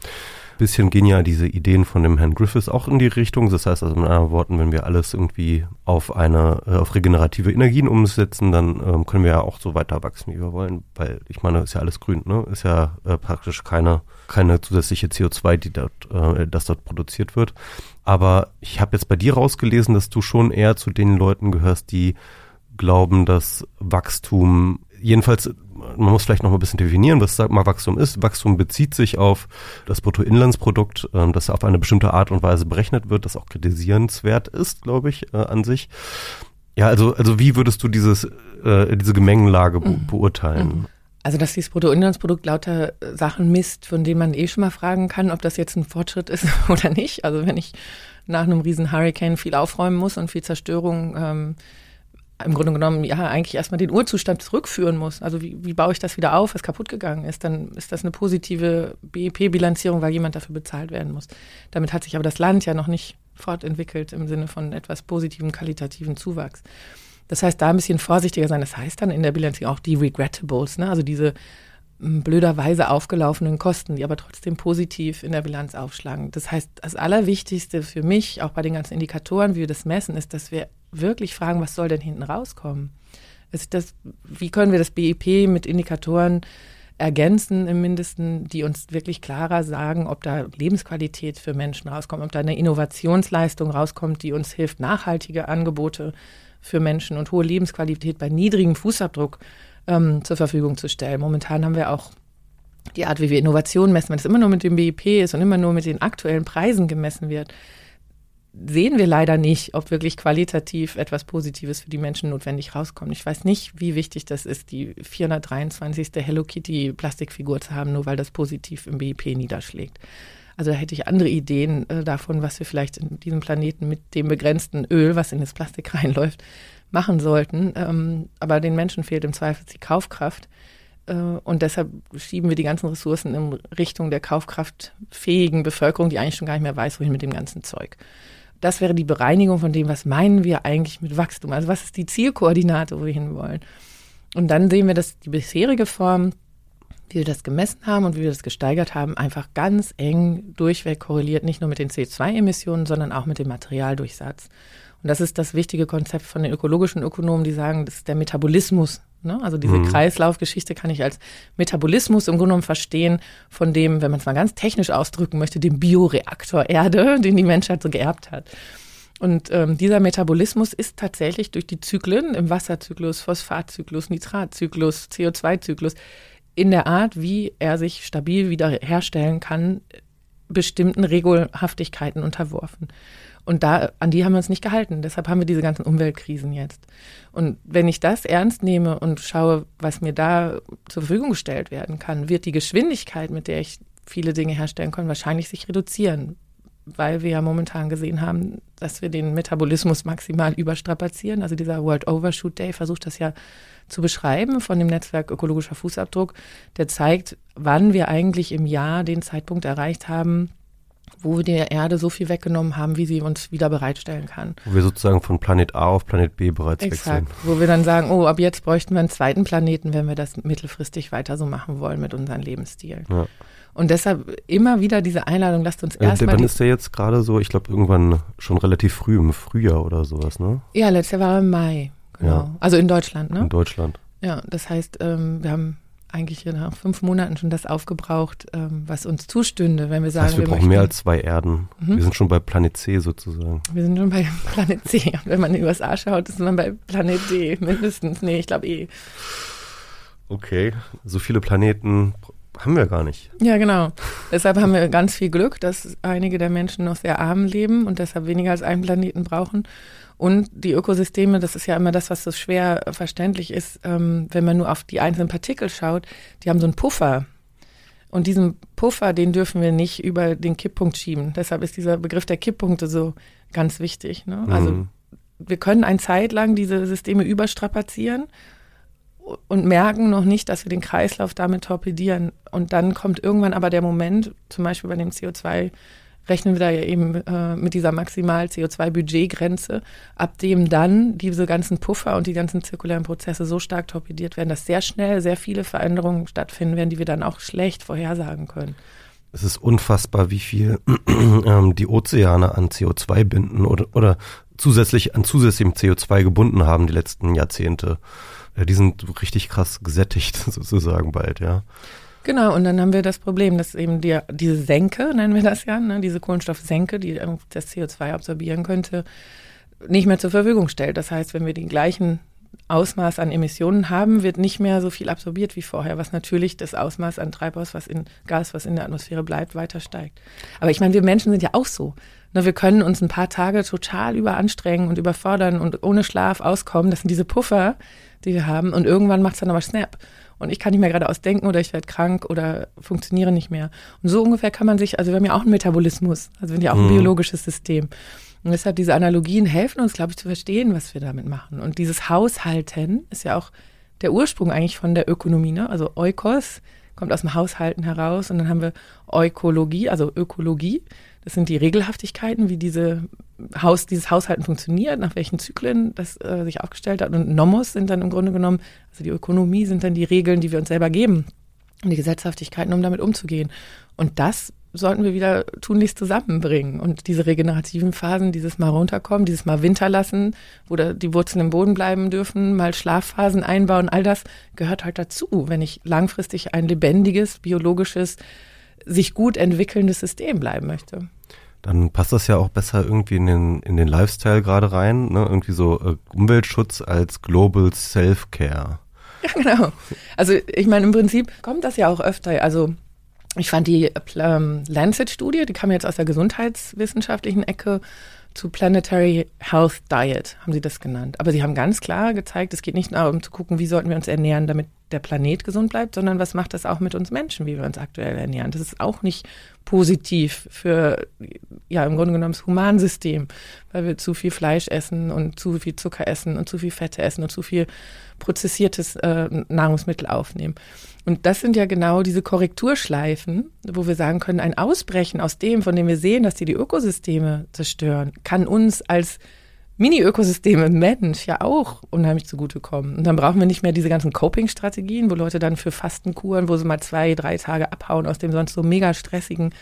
bisschen gehen ja diese Ideen von dem Herrn Griffiths auch in die Richtung. Das heißt also mit anderen Worten, wenn wir alles irgendwie auf eine, äh, auf regenerative Energien umsetzen, dann ähm, können wir ja auch so weiter wachsen, wie wir wollen. Weil ich meine, ist ja alles grün, ne? Ist ja äh, praktisch keine, keine zusätzliche CO2, die dort, äh, das dort produziert wird. Aber ich habe jetzt bei dir rausgelesen, dass du schon eher zu den Leuten gehörst, die glauben, dass Wachstum jedenfalls, man muss vielleicht noch mal ein bisschen definieren, was sagt mal Wachstum ist. Wachstum bezieht sich auf das Bruttoinlandsprodukt, äh, das auf eine bestimmte Art und Weise berechnet wird, das auch kritisierenswert ist, glaube ich, äh, an sich. Ja, also, also wie würdest du dieses, äh, diese Gemengenlage be mhm. beurteilen? Mhm. Also, dass dieses Bruttoinlandsprodukt lauter Sachen misst, von denen man eh schon mal fragen kann, ob das jetzt ein Fortschritt ist oder nicht. Also, wenn ich nach einem riesen Hurricane viel aufräumen muss und viel Zerstörung ähm, im Grunde genommen ja eigentlich erstmal den Urzustand zurückführen muss. Also wie, wie baue ich das wieder auf, was kaputt gegangen ist, dann ist das eine positive BIP-Bilanzierung, weil jemand dafür bezahlt werden muss. Damit hat sich aber das Land ja noch nicht fortentwickelt im Sinne von etwas positiven, qualitativen Zuwachs. Das heißt, da ein bisschen vorsichtiger sein. Das heißt dann in der Bilanzierung auch die Regrettables, ne? also diese blöderweise aufgelaufenen Kosten, die aber trotzdem positiv in der Bilanz aufschlagen. Das heißt, das Allerwichtigste für mich, auch bei den ganzen Indikatoren, wie wir das messen, ist, dass wir wirklich fragen, was soll denn hinten rauskommen? Ist das, wie können wir das BIP mit Indikatoren ergänzen im Mindesten, die uns wirklich klarer sagen, ob da Lebensqualität für Menschen rauskommt, ob da eine Innovationsleistung rauskommt, die uns hilft, nachhaltige Angebote für Menschen und hohe Lebensqualität bei niedrigem Fußabdruck ähm, zur Verfügung zu stellen. Momentan haben wir auch die Art, wie wir Innovation messen, wenn es immer nur mit dem BIP ist und immer nur mit den aktuellen Preisen gemessen wird, sehen wir leider nicht, ob wirklich qualitativ etwas Positives für die Menschen notwendig rauskommt. Ich weiß nicht, wie wichtig das ist, die 423. Hello Kitty Plastikfigur zu haben, nur weil das positiv im BIP niederschlägt. Also da hätte ich andere Ideen äh, davon, was wir vielleicht in diesem Planeten mit dem begrenzten Öl, was in das Plastik reinläuft, machen sollten. Ähm, aber den Menschen fehlt im Zweifel die Kaufkraft, Äh, und deshalb schieben wir die ganzen Ressourcen in Richtung der kaufkraftfähigen Bevölkerung, die eigentlich schon gar nicht mehr weiß, wohin mit dem ganzen Zeug. Das wäre die Bereinigung von dem, was meinen wir eigentlich mit Wachstum? Also was ist die Zielkoordinate, wo wir hinwollen? Und dann sehen wir, dass die bisherige Form, wie wir das gemessen haben und wie wir das gesteigert haben, einfach ganz eng durchweg korreliert, nicht nur mit den CO2-Emissionen, sondern auch mit dem Materialdurchsatz. Und das ist das wichtige Konzept von den ökologischen Ökonomen, die sagen, das ist der Metabolismus. Ne? Also diese mhm. Kreislaufgeschichte kann ich als Metabolismus im Grunde genommen verstehen von dem, wenn man es mal ganz technisch ausdrücken möchte, dem Bioreaktor Erde, den die Menschheit so geerbt hat. Und ähm, dieser Metabolismus ist tatsächlich durch die Zyklen im Wasserzyklus, Phosphatzyklus, Nitratzyklus, CO2-Zyklus in der Art, wie er sich stabil wiederherstellen kann, bestimmten Regelhaftigkeiten unterworfen. Und da, an die haben wir uns nicht gehalten. Deshalb haben wir diese ganzen Umweltkrisen jetzt. Und wenn ich das ernst nehme und schaue, was mir da zur Verfügung gestellt werden kann, wird die Geschwindigkeit, mit der ich viele Dinge herstellen kann, wahrscheinlich sich reduzieren. Weil wir ja momentan gesehen haben, dass wir den Metabolismus maximal überstrapazieren. Also dieser World Overshoot Day versucht das ja zu beschreiben von dem Netzwerk Ökologischer Fußabdruck. Der zeigt, wann wir eigentlich im Jahr den Zeitpunkt erreicht haben, wo wir der Erde so viel weggenommen haben, wie sie uns wieder bereitstellen kann. Wo wir sozusagen von Planet A auf Planet B bereits Exakt, wechseln. Wo wir dann sagen, oh, ab jetzt bräuchten wir einen zweiten Planeten, wenn wir das mittelfristig weiter so machen wollen mit unserem Lebensstil. Ja. Und deshalb immer wieder diese Einladung, lasst uns erstmal. Äh, wann ist der jetzt gerade so? Ich glaube, irgendwann schon relativ früh, im Frühjahr oder sowas, ne? Ja, letztes Jahr war im Mai, genau. Ja. Also in Deutschland, ne? In Deutschland. Ja, das heißt, ähm, wir haben eigentlich nach fünf Monaten schon das aufgebraucht, ähm, was uns zustünde, wenn wir sagen, das heißt, wir, wir brauchen mehr als zwei Erden. Mhm. Wir sind schon bei Planet C sozusagen. Wir sind schon bei Planet C. wenn man in die USA schaut, ist man bei Planet D mindestens. Nee, ich glaube eh. Okay, so viele Planeten haben wir gar nicht. Ja, genau. deshalb haben wir ganz viel Glück, dass einige der Menschen noch sehr arm leben und deshalb weniger als einen Planeten brauchen. Und die Ökosysteme, das ist ja immer das, was so schwer verständlich ist, ähm, wenn man nur auf die einzelnen Partikel schaut, die haben so einen Puffer. Und diesen Puffer, den dürfen wir nicht über den Kipppunkt schieben. Deshalb ist dieser Begriff der Kipppunkte so ganz wichtig. Ne? Also mhm. wir können eine Zeit lang diese Systeme überstrapazieren und merken noch nicht, dass wir den Kreislauf damit torpedieren. Und dann kommt irgendwann aber der Moment, zum Beispiel bei dem CO2, rechnen wir da ja eben äh, mit dieser maximal CO2-Budgetgrenze, ab dem dann diese ganzen Puffer und die ganzen zirkulären Prozesse so stark torpediert werden, dass sehr schnell sehr viele Veränderungen stattfinden werden, die wir dann auch schlecht vorhersagen können. Es ist unfassbar, wie viel ähm, die Ozeane an CO2 binden oder, oder zusätzlich an zusätzlichem CO2 gebunden haben die letzten Jahrzehnte. Ja, die sind richtig krass gesättigt sozusagen bald, ja. Genau, und dann haben wir das Problem, dass eben die, diese Senke, nennen wir das ja, ne, diese Kohlenstoffsenke, die das CO2 absorbieren könnte, nicht mehr zur Verfügung stellt. Das heißt, wenn wir den gleichen Ausmaß an Emissionen haben, wird nicht mehr so viel absorbiert wie vorher, was natürlich das Ausmaß an Treibhaus, was in Gas, was in der Atmosphäre bleibt, weiter steigt. Aber ich meine, wir Menschen sind ja auch so. Ne, wir können uns ein paar Tage total überanstrengen und überfordern und ohne Schlaf auskommen. Das sind diese Puffer, die wir haben. Und irgendwann macht es dann aber Snap und ich kann nicht mehr geradeaus denken oder ich werde krank oder funktioniere nicht mehr. Und so ungefähr kann man sich, also wir haben ja auch einen Metabolismus, also wir haben ja auch ein mhm. biologisches System. Und deshalb diese Analogien helfen uns, glaube ich, zu verstehen, was wir damit machen. Und dieses Haushalten ist ja auch der Ursprung eigentlich von der Ökonomie, ne? Also Eukos kommt aus dem Haushalten heraus und dann haben wir Ökologie, also Ökologie. Das sind die Regelhaftigkeiten, wie diese Haus, dieses Haushalten funktioniert, nach welchen Zyklen das äh, sich aufgestellt hat. Und Nomos sind dann im Grunde genommen, also die Ökonomie sind dann die Regeln, die wir uns selber geben und die Gesetzhaftigkeiten, um damit umzugehen. Und das sollten wir wieder tunlichst zusammenbringen. Und diese regenerativen Phasen, dieses Mal runterkommen, dieses Mal Winter lassen, wo die Wurzeln im Boden bleiben dürfen, mal Schlafphasen einbauen, all das gehört halt dazu, wenn ich langfristig ein lebendiges, biologisches, sich gut entwickelndes System bleiben möchte. Dann passt das ja auch besser irgendwie in den, in den Lifestyle gerade rein, ne? irgendwie so äh, Umweltschutz als Global Self-Care. Ja, genau. Also ich meine, im Prinzip kommt das ja auch öfter. Also ich fand die ähm, Lancet-Studie, die kam jetzt aus der gesundheitswissenschaftlichen Ecke, zu Planetary Health Diet, haben sie das genannt. Aber sie haben ganz klar gezeigt, es geht nicht nur um zu gucken, wie sollten wir uns ernähren, damit der Planet gesund bleibt, sondern was macht das auch mit uns Menschen, wie wir uns aktuell ernähren. Das ist auch nicht positiv für, ja, im Grunde genommen das Humansystem, weil wir zu viel Fleisch essen und zu viel Zucker essen und zu viel Fette essen und zu viel prozessiertes äh, Nahrungsmittel aufnehmen. Und das sind ja genau diese Korrekturschleifen, wo wir sagen können, ein Ausbrechen aus dem, von dem wir sehen, dass die die Ökosysteme zerstören, kann uns als Mini-Ökosysteme Mensch ja auch unheimlich zugutekommen. Und dann brauchen wir nicht mehr diese ganzen Coping-Strategien, wo Leute dann für Fastenkuren, wo sie mal zwei, drei Tage abhauen aus dem sonst so mega stressigen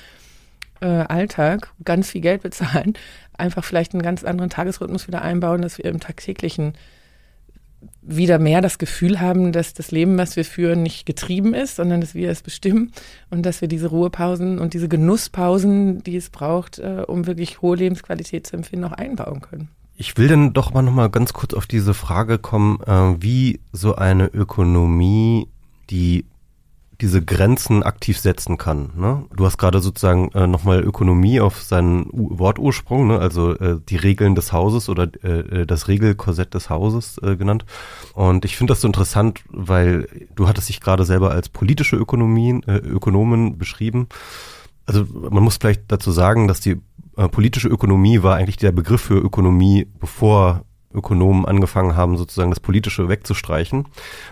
äh, Alltag, ganz viel Geld bezahlen, einfach vielleicht einen ganz anderen Tagesrhythmus wieder einbauen, dass wir im tagtäglichen wieder mehr das Gefühl haben, dass das Leben, was wir führen, nicht getrieben ist, sondern dass wir es bestimmen und dass wir diese Ruhepausen und diese Genusspausen, die es braucht, äh, um wirklich hohe Lebensqualität zu empfinden, auch einbauen können. Ich will dann doch mal noch mal ganz kurz auf diese Frage kommen, äh, wie so eine Ökonomie die diese Grenzen aktiv setzen kann. Ne? Du hast gerade sozusagen äh, nochmal Ökonomie auf seinen U Wortursprung, ne? also äh, die Regeln des Hauses oder äh, äh, das Regelkorsett des Hauses äh, genannt. Und ich finde das so interessant, weil du hattest dich gerade selber als politische Ökonomien, äh, Ökonomen beschrieben. Also man muss vielleicht dazu sagen, dass die äh, politische Ökonomie war eigentlich der Begriff für Ökonomie, bevor Ökonomen angefangen haben, sozusagen das Politische wegzustreichen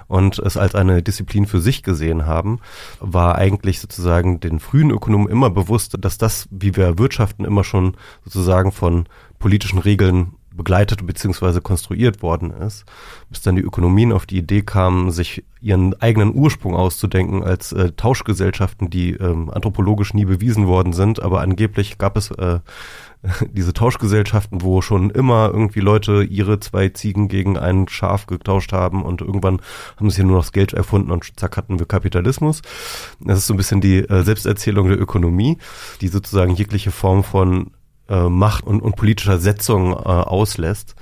und es als eine Disziplin für sich gesehen haben, war eigentlich sozusagen den frühen Ökonomen immer bewusst, dass das, wie wir wirtschaften, immer schon sozusagen von politischen Regeln begleitet bzw. konstruiert worden ist, bis dann die Ökonomien auf die Idee kamen, sich ihren eigenen Ursprung auszudenken als äh, Tauschgesellschaften, die ähm, anthropologisch nie bewiesen worden sind, aber angeblich gab es äh, diese Tauschgesellschaften, wo schon immer irgendwie Leute ihre zwei Ziegen gegen ein Schaf getauscht haben und irgendwann haben sie nur noch das Geld erfunden und zack hatten wir Kapitalismus. Das ist so ein bisschen die äh, Selbsterzählung der Ökonomie, die sozusagen jegliche Form von äh, Macht und, und politischer Setzung äh, auslässt.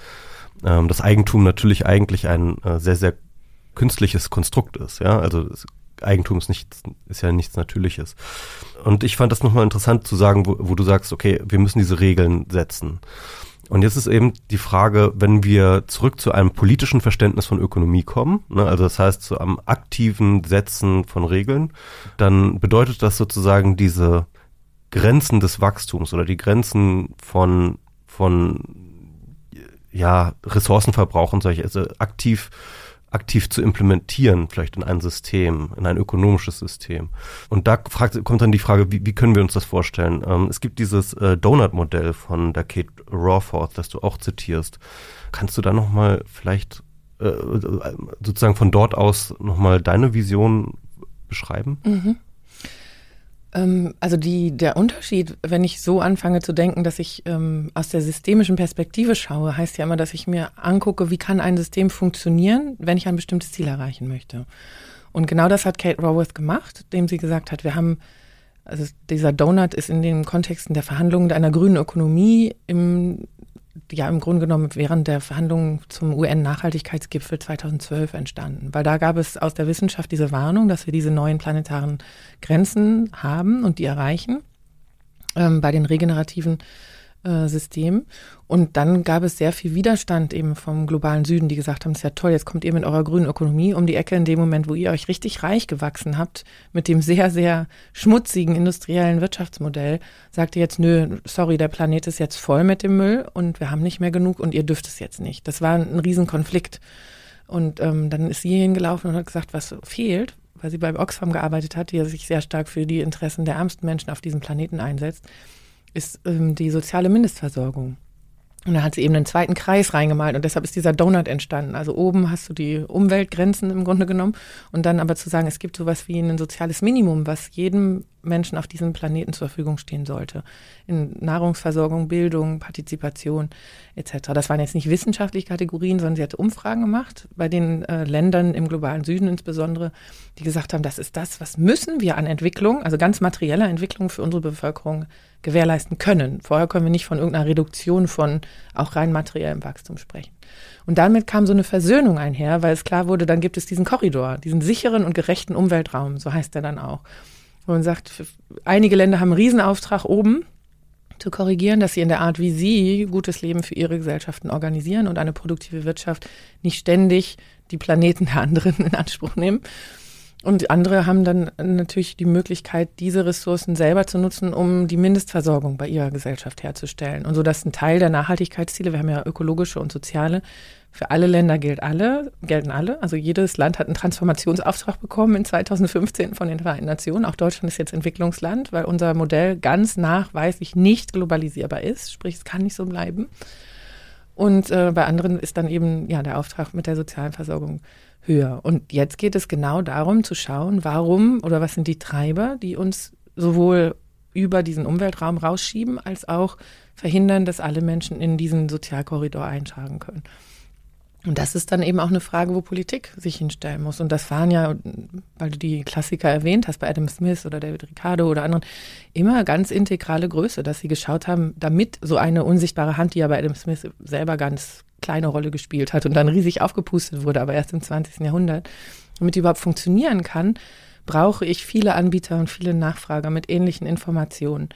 Ähm, das Eigentum natürlich eigentlich ein äh, sehr, sehr künstliches Konstrukt ist, ja, also Eigentum ist, nichts, ist ja nichts Natürliches. Und ich fand das nochmal interessant zu sagen, wo, wo du sagst, okay, wir müssen diese Regeln setzen. Und jetzt ist eben die Frage, wenn wir zurück zu einem politischen Verständnis von Ökonomie kommen, ne, also das heißt zu einem aktiven Setzen von Regeln, dann bedeutet das sozusagen diese Grenzen des Wachstums oder die Grenzen von, von ja, Ressourcenverbrauch und solche, also aktiv aktiv zu implementieren, vielleicht in ein System, in ein ökonomisches System. Und da fragt, kommt dann die Frage, wie, wie können wir uns das vorstellen? Ähm, es gibt dieses äh, Donut-Modell von der Kate Rawforth, das du auch zitierst. Kannst du da nochmal vielleicht äh, sozusagen von dort aus nochmal deine Vision beschreiben? Mhm. Ähm, also die, der Unterschied, wenn ich so anfange zu denken, dass ich ähm, aus der systemischen Perspektive schaue, heißt ja immer, dass ich mir angucke, wie kann ein System funktionieren, wenn ich ein bestimmtes Ziel erreichen möchte. Und genau das hat Kate Raworth gemacht, indem sie gesagt hat, wir haben, also dieser Donut ist in den Kontexten der Verhandlungen einer grünen Ökonomie im ja im Grunde genommen während der Verhandlungen zum UN-Nachhaltigkeitsgipfel 2012 entstanden. Weil da gab es aus der Wissenschaft diese Warnung, dass wir diese neuen planetaren Grenzen haben und die erreichen ähm, bei den regenerativen äh, System. Und dann gab es sehr viel Widerstand eben vom globalen Süden, die gesagt haben, es ist ja toll, jetzt kommt ihr mit eurer grünen Ökonomie um die Ecke in dem Moment, wo ihr euch richtig reich gewachsen habt, mit dem sehr, sehr schmutzigen industriellen Wirtschaftsmodell, sagt ihr jetzt, nö, sorry, der Planet ist jetzt voll mit dem Müll und wir haben nicht mehr genug und ihr dürft es jetzt nicht. Das war ein Riesenkonflikt. Und ähm, dann ist sie hingelaufen und hat gesagt, was fehlt, weil sie bei Oxfam gearbeitet hat, die sich sehr stark für die Interessen der ärmsten Menschen auf diesem Planeten einsetzt ist ähm, die soziale Mindestversorgung. Und da hat sie eben einen zweiten Kreis reingemalt und deshalb ist dieser Donut entstanden. Also oben hast du die Umweltgrenzen im Grunde genommen und dann aber zu sagen, es gibt sowas wie ein soziales Minimum, was jedem Menschen auf diesem Planeten zur Verfügung stehen sollte. In Nahrungsversorgung, Bildung, Partizipation etc. Das waren jetzt nicht wissenschaftliche Kategorien, sondern sie hat Umfragen gemacht bei den äh, Ländern im globalen Süden insbesondere, die gesagt haben, das ist das, was müssen wir an Entwicklung, also ganz materieller Entwicklung für unsere Bevölkerung gewährleisten können. Vorher können wir nicht von irgendeiner Reduktion von auch rein materiellem Wachstum sprechen. Und damit kam so eine Versöhnung einher, weil es klar wurde, dann gibt es diesen Korridor, diesen sicheren und gerechten Umweltraum, so heißt er dann auch. Wo man sagt, einige Länder haben einen Riesenauftrag oben, zu korrigieren, dass sie in der Art, wie sie gutes Leben für ihre Gesellschaften organisieren und eine produktive Wirtschaft nicht ständig die Planeten der anderen in Anspruch nehmen. Und andere haben dann natürlich die Möglichkeit, diese Ressourcen selber zu nutzen, um die Mindestversorgung bei ihrer Gesellschaft herzustellen. Und so dass ein Teil der Nachhaltigkeitsziele, wir haben ja ökologische und soziale, für alle Länder gilt alle, gelten alle. Also jedes Land hat einen Transformationsauftrag bekommen in 2015 von den Vereinten Nationen. Auch Deutschland ist jetzt Entwicklungsland, weil unser Modell ganz nachweislich nicht globalisierbar ist. Sprich, es kann nicht so bleiben. Und äh, bei anderen ist dann eben ja der Auftrag mit der sozialen Versorgung höher. Und jetzt geht es genau darum zu schauen, warum oder was sind die Treiber, die uns sowohl über diesen Umweltraum rausschieben, als auch verhindern, dass alle Menschen in diesen Sozialkorridor eintragen können. Und das ist dann eben auch eine Frage, wo Politik sich hinstellen muss. Und das waren ja, weil du die Klassiker erwähnt hast, bei Adam Smith oder David Ricardo oder anderen, immer ganz integrale Größe, dass sie geschaut haben, damit so eine unsichtbare Hand, die ja bei Adam Smith selber ganz kleine Rolle gespielt hat und dann riesig aufgepustet wurde, aber erst im 20. Jahrhundert, damit die überhaupt funktionieren kann, brauche ich viele Anbieter und viele Nachfrager mit ähnlichen Informationen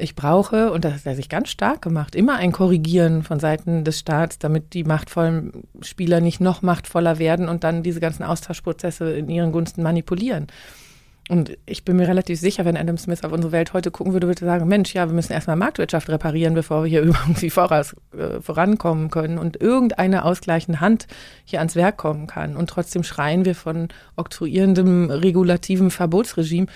ich brauche, und das hat er sich ganz stark gemacht, immer ein Korrigieren von Seiten des Staats, damit die machtvollen Spieler nicht noch machtvoller werden und dann diese ganzen Austauschprozesse in ihren Gunsten manipulieren. Und ich bin mir relativ sicher, wenn Adam Smith auf unsere Welt heute gucken würde, würde er sagen, Mensch, ja, wir müssen erstmal Marktwirtschaft reparieren, bevor wir hier irgendwie voraus, äh, vorankommen können und irgendeine ausgleichende Hand hier ans Werk kommen kann. Und trotzdem schreien wir von oktroyierendem regulativen Verbotsregime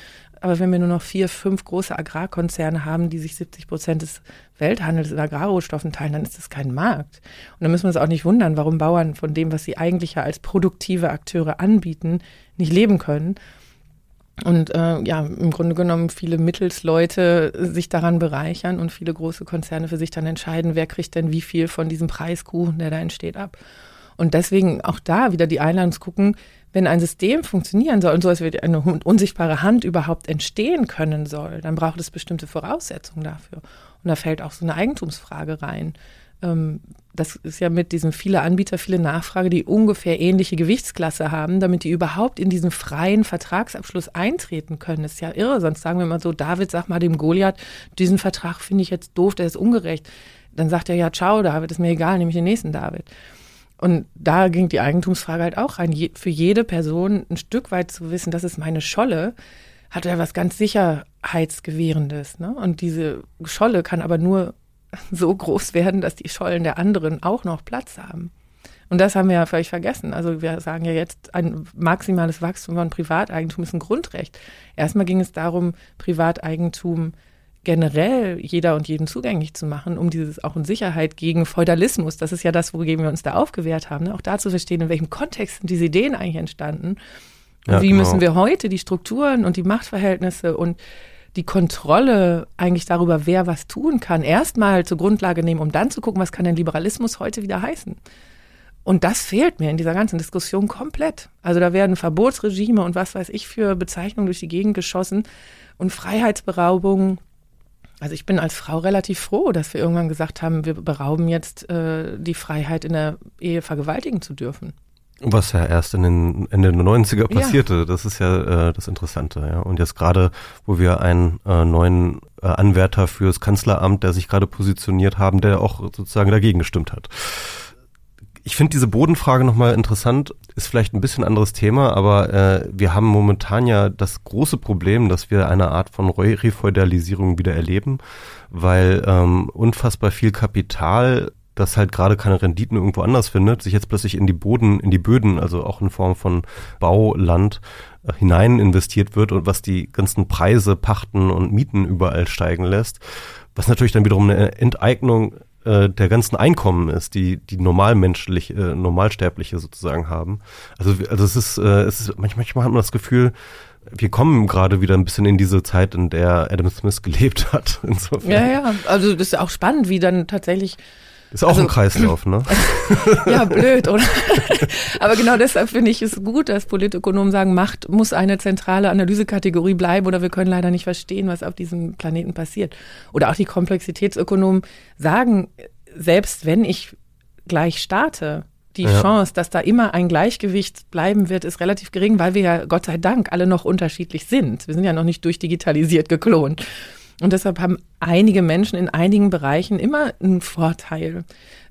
aber wenn wir nur noch vier, fünf große Agrarkonzerne haben, die sich 70 Prozent des Welthandels in Agrarrohstoffen teilen, dann ist das kein Markt. Und dann müssen wir uns auch nicht wundern, warum Bauern von dem, was sie eigentlich ja als produktive Akteure anbieten, nicht leben können. Und äh, ja, im Grunde genommen viele Mittelsleute sich daran bereichern und viele große Konzerne für sich dann entscheiden, wer kriegt denn wie viel von diesem Preiskuchen, der da entsteht, ab. Und deswegen auch da wieder die Einladung zu gucken, wenn ein System funktionieren soll und so, als wird eine unsichtbare Hand überhaupt entstehen können soll, dann braucht es bestimmte Voraussetzungen dafür. Und da fällt auch so eine Eigentumsfrage rein. Ähm, das ist ja mit diesen viele Anbieter, viele Nachfrage, die ungefähr ähnliche Gewichtsklasse haben, damit die überhaupt in diesen freien Vertragsabschluss eintreten können. Das ist ja irre. Sonst sagen wir mal so, David, sag mal dem Goliath, diesen Vertrag finde ich jetzt doof, der ist ungerecht. Dann sagt er, ja, ciao, David, ist mir egal, nehme ich den nächsten David. Und da ging die Eigentumsfrage halt auch rein. Je, für jede Person ein Stück weit zu wissen, das ist meine Scholle, hat ja was ganz Sicherheitsgewährendes. Ne? Und diese Scholle kann aber nur so groß werden, dass die Schollen der anderen auch noch Platz haben. Und das haben wir ja völlig vergessen. Also wir sagen ja jetzt, ein maximales Wachstum von Privateigentum ist ein Grundrecht. Erstmal ging es darum, Privateigentum generell jeder und jeden zugänglich zu machen, um dieses auch in Sicherheit gegen Feudalismus, das ist ja das, wogegen wir uns da aufgewehrt haben, ne? auch da zu verstehen, in welchem Kontext sind diese Ideen eigentlich entstanden. Ja, wie genau. müssen wir heute die Strukturen und die Machtverhältnisse und die Kontrolle eigentlich darüber, wer was tun kann, erstmal zur Grundlage nehmen, um dann zu gucken, was kann denn Liberalismus heute wieder heißen. Und das fehlt mir in dieser ganzen Diskussion komplett. Also da werden Verbotsregime und was weiß ich für Bezeichnungen durch die Gegend geschossen und Freiheitsberaubungen also ich bin als Frau relativ froh, dass wir irgendwann gesagt haben, wir berauben jetzt äh, die Freiheit, in der Ehe vergewaltigen zu dürfen. Was ja erst in den Ende der 90er passierte, ja. das ist ja äh, das Interessante. Ja. Und jetzt gerade, wo wir einen äh, neuen äh, Anwärter fürs Kanzleramt, der sich gerade positioniert haben, der auch sozusagen dagegen gestimmt hat. Ich finde diese Bodenfrage nochmal interessant, ist vielleicht ein bisschen anderes Thema, aber äh, wir haben momentan ja das große Problem, dass wir eine Art von Refeudalisierung wieder erleben, weil ähm, unfassbar viel Kapital das halt gerade keine Renditen irgendwo anders findet, sich jetzt plötzlich in die Boden, in die Böden, also auch in Form von Bauland äh, hinein investiert wird und was die ganzen Preise, Pachten und Mieten überall steigen lässt, was natürlich dann wiederum eine Enteignung äh, der ganzen Einkommen ist, die die normalmenschlich, äh, normalsterbliche sozusagen haben. Also also es ist, äh, es ist manchmal, manchmal hat man das Gefühl, wir kommen gerade wieder ein bisschen in diese Zeit, in der Adam Smith gelebt hat. Insofern. Ja, ja, also das ist auch spannend, wie dann tatsächlich ist auch also, ein Kreislauf, ne? ja, blöd, oder? Aber genau deshalb finde ich es gut, dass Politökonomen sagen, Macht muss eine zentrale Analysekategorie bleiben oder wir können leider nicht verstehen, was auf diesem Planeten passiert. Oder auch die Komplexitätsökonomen sagen, selbst wenn ich gleich starte, die ja. Chance, dass da immer ein Gleichgewicht bleiben wird, ist relativ gering, weil wir ja Gott sei Dank alle noch unterschiedlich sind. Wir sind ja noch nicht durchdigitalisiert geklont. Und deshalb haben einige Menschen in einigen Bereichen immer einen Vorteil.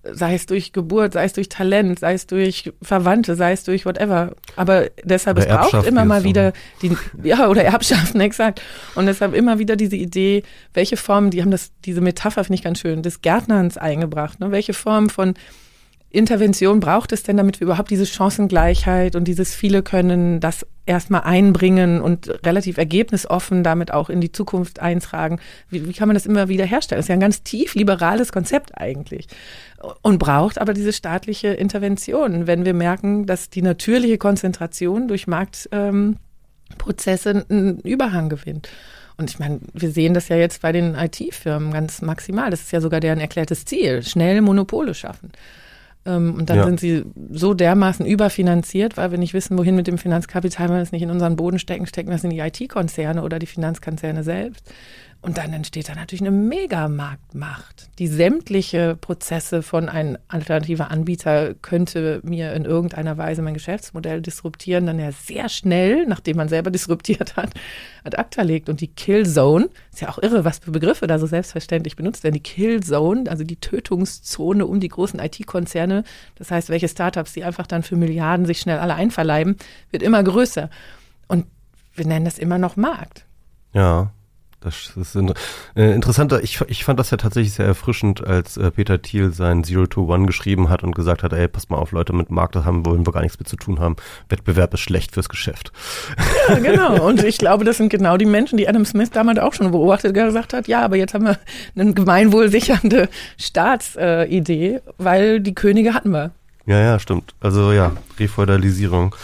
Sei es durch Geburt, sei es durch Talent, sei es durch Verwandte, sei es durch whatever. Aber deshalb, Oder es braucht immer mal wieder die, ja, oder Erbschaften, exakt. Und deshalb immer wieder diese Idee, welche Formen, die haben das, diese Metapher finde ich ganz schön, des Gärtnerns eingebracht, ne? Welche Form von Intervention braucht es denn, damit wir überhaupt diese Chancengleichheit und dieses viele können das erstmal einbringen und relativ ergebnisoffen damit auch in die Zukunft eintragen? Wie, wie kann man das immer wieder herstellen? Das ist ja ein ganz tief liberales Konzept eigentlich und braucht aber diese staatliche Intervention, wenn wir merken, dass die natürliche Konzentration durch Marktprozesse ähm, einen Überhang gewinnt. Und ich meine, wir sehen das ja jetzt bei den IT-Firmen ganz maximal. Das ist ja sogar deren erklärtes Ziel, schnell Monopole schaffen. Ähm, Und dann Ja. sind sie so dermaßen überfinanziert, weil wir nicht wissen, wohin mit dem Finanzkapital, wenn wir es nicht in unseren Boden stecken, stecken wir es in die IT-Konzerne oder die Finanzkonzerne selbst. Und dann entsteht da natürlich eine Megamarktmacht, die sämtliche Prozesse von ein alternativer Anbieter könnte mir in irgendeiner Weise mein Geschäftsmodell disruptieren, dann ja sehr schnell, nachdem man selber disruptiert hat, ad acta legt. Und die Killzone, ist ja auch irre, was für Begriffe da so selbstverständlich benutzt werden. Die Killzone, also die Tötungszone um die großen IT-Konzerne, das heißt, welche Startups, die einfach dann für Milliarden sich schnell alle einverleiben, wird immer größer. Und wir nennen das immer noch Markt. Ja, das ist ein, äh, interessanter. Ich, ich fand das ja tatsächlich sehr erfrischend, als äh, Peter Thiel sein Zero to One geschrieben hat und gesagt hat, ey, passt mal auf, Leute, mit Markt das haben wollen wir gar nichts mit zu tun haben. Wettbewerb ist schlecht fürs Geschäft. Ja, genau. Und ich glaube, das sind genau die Menschen, die Adam Smith damals auch schon beobachtet gesagt hat, ja, aber jetzt haben wir eine gemeinwohlsichernde Staatsidee, weil die Könige hatten wir. Ja, ja, stimmt. Also ja, Refeudalisierung.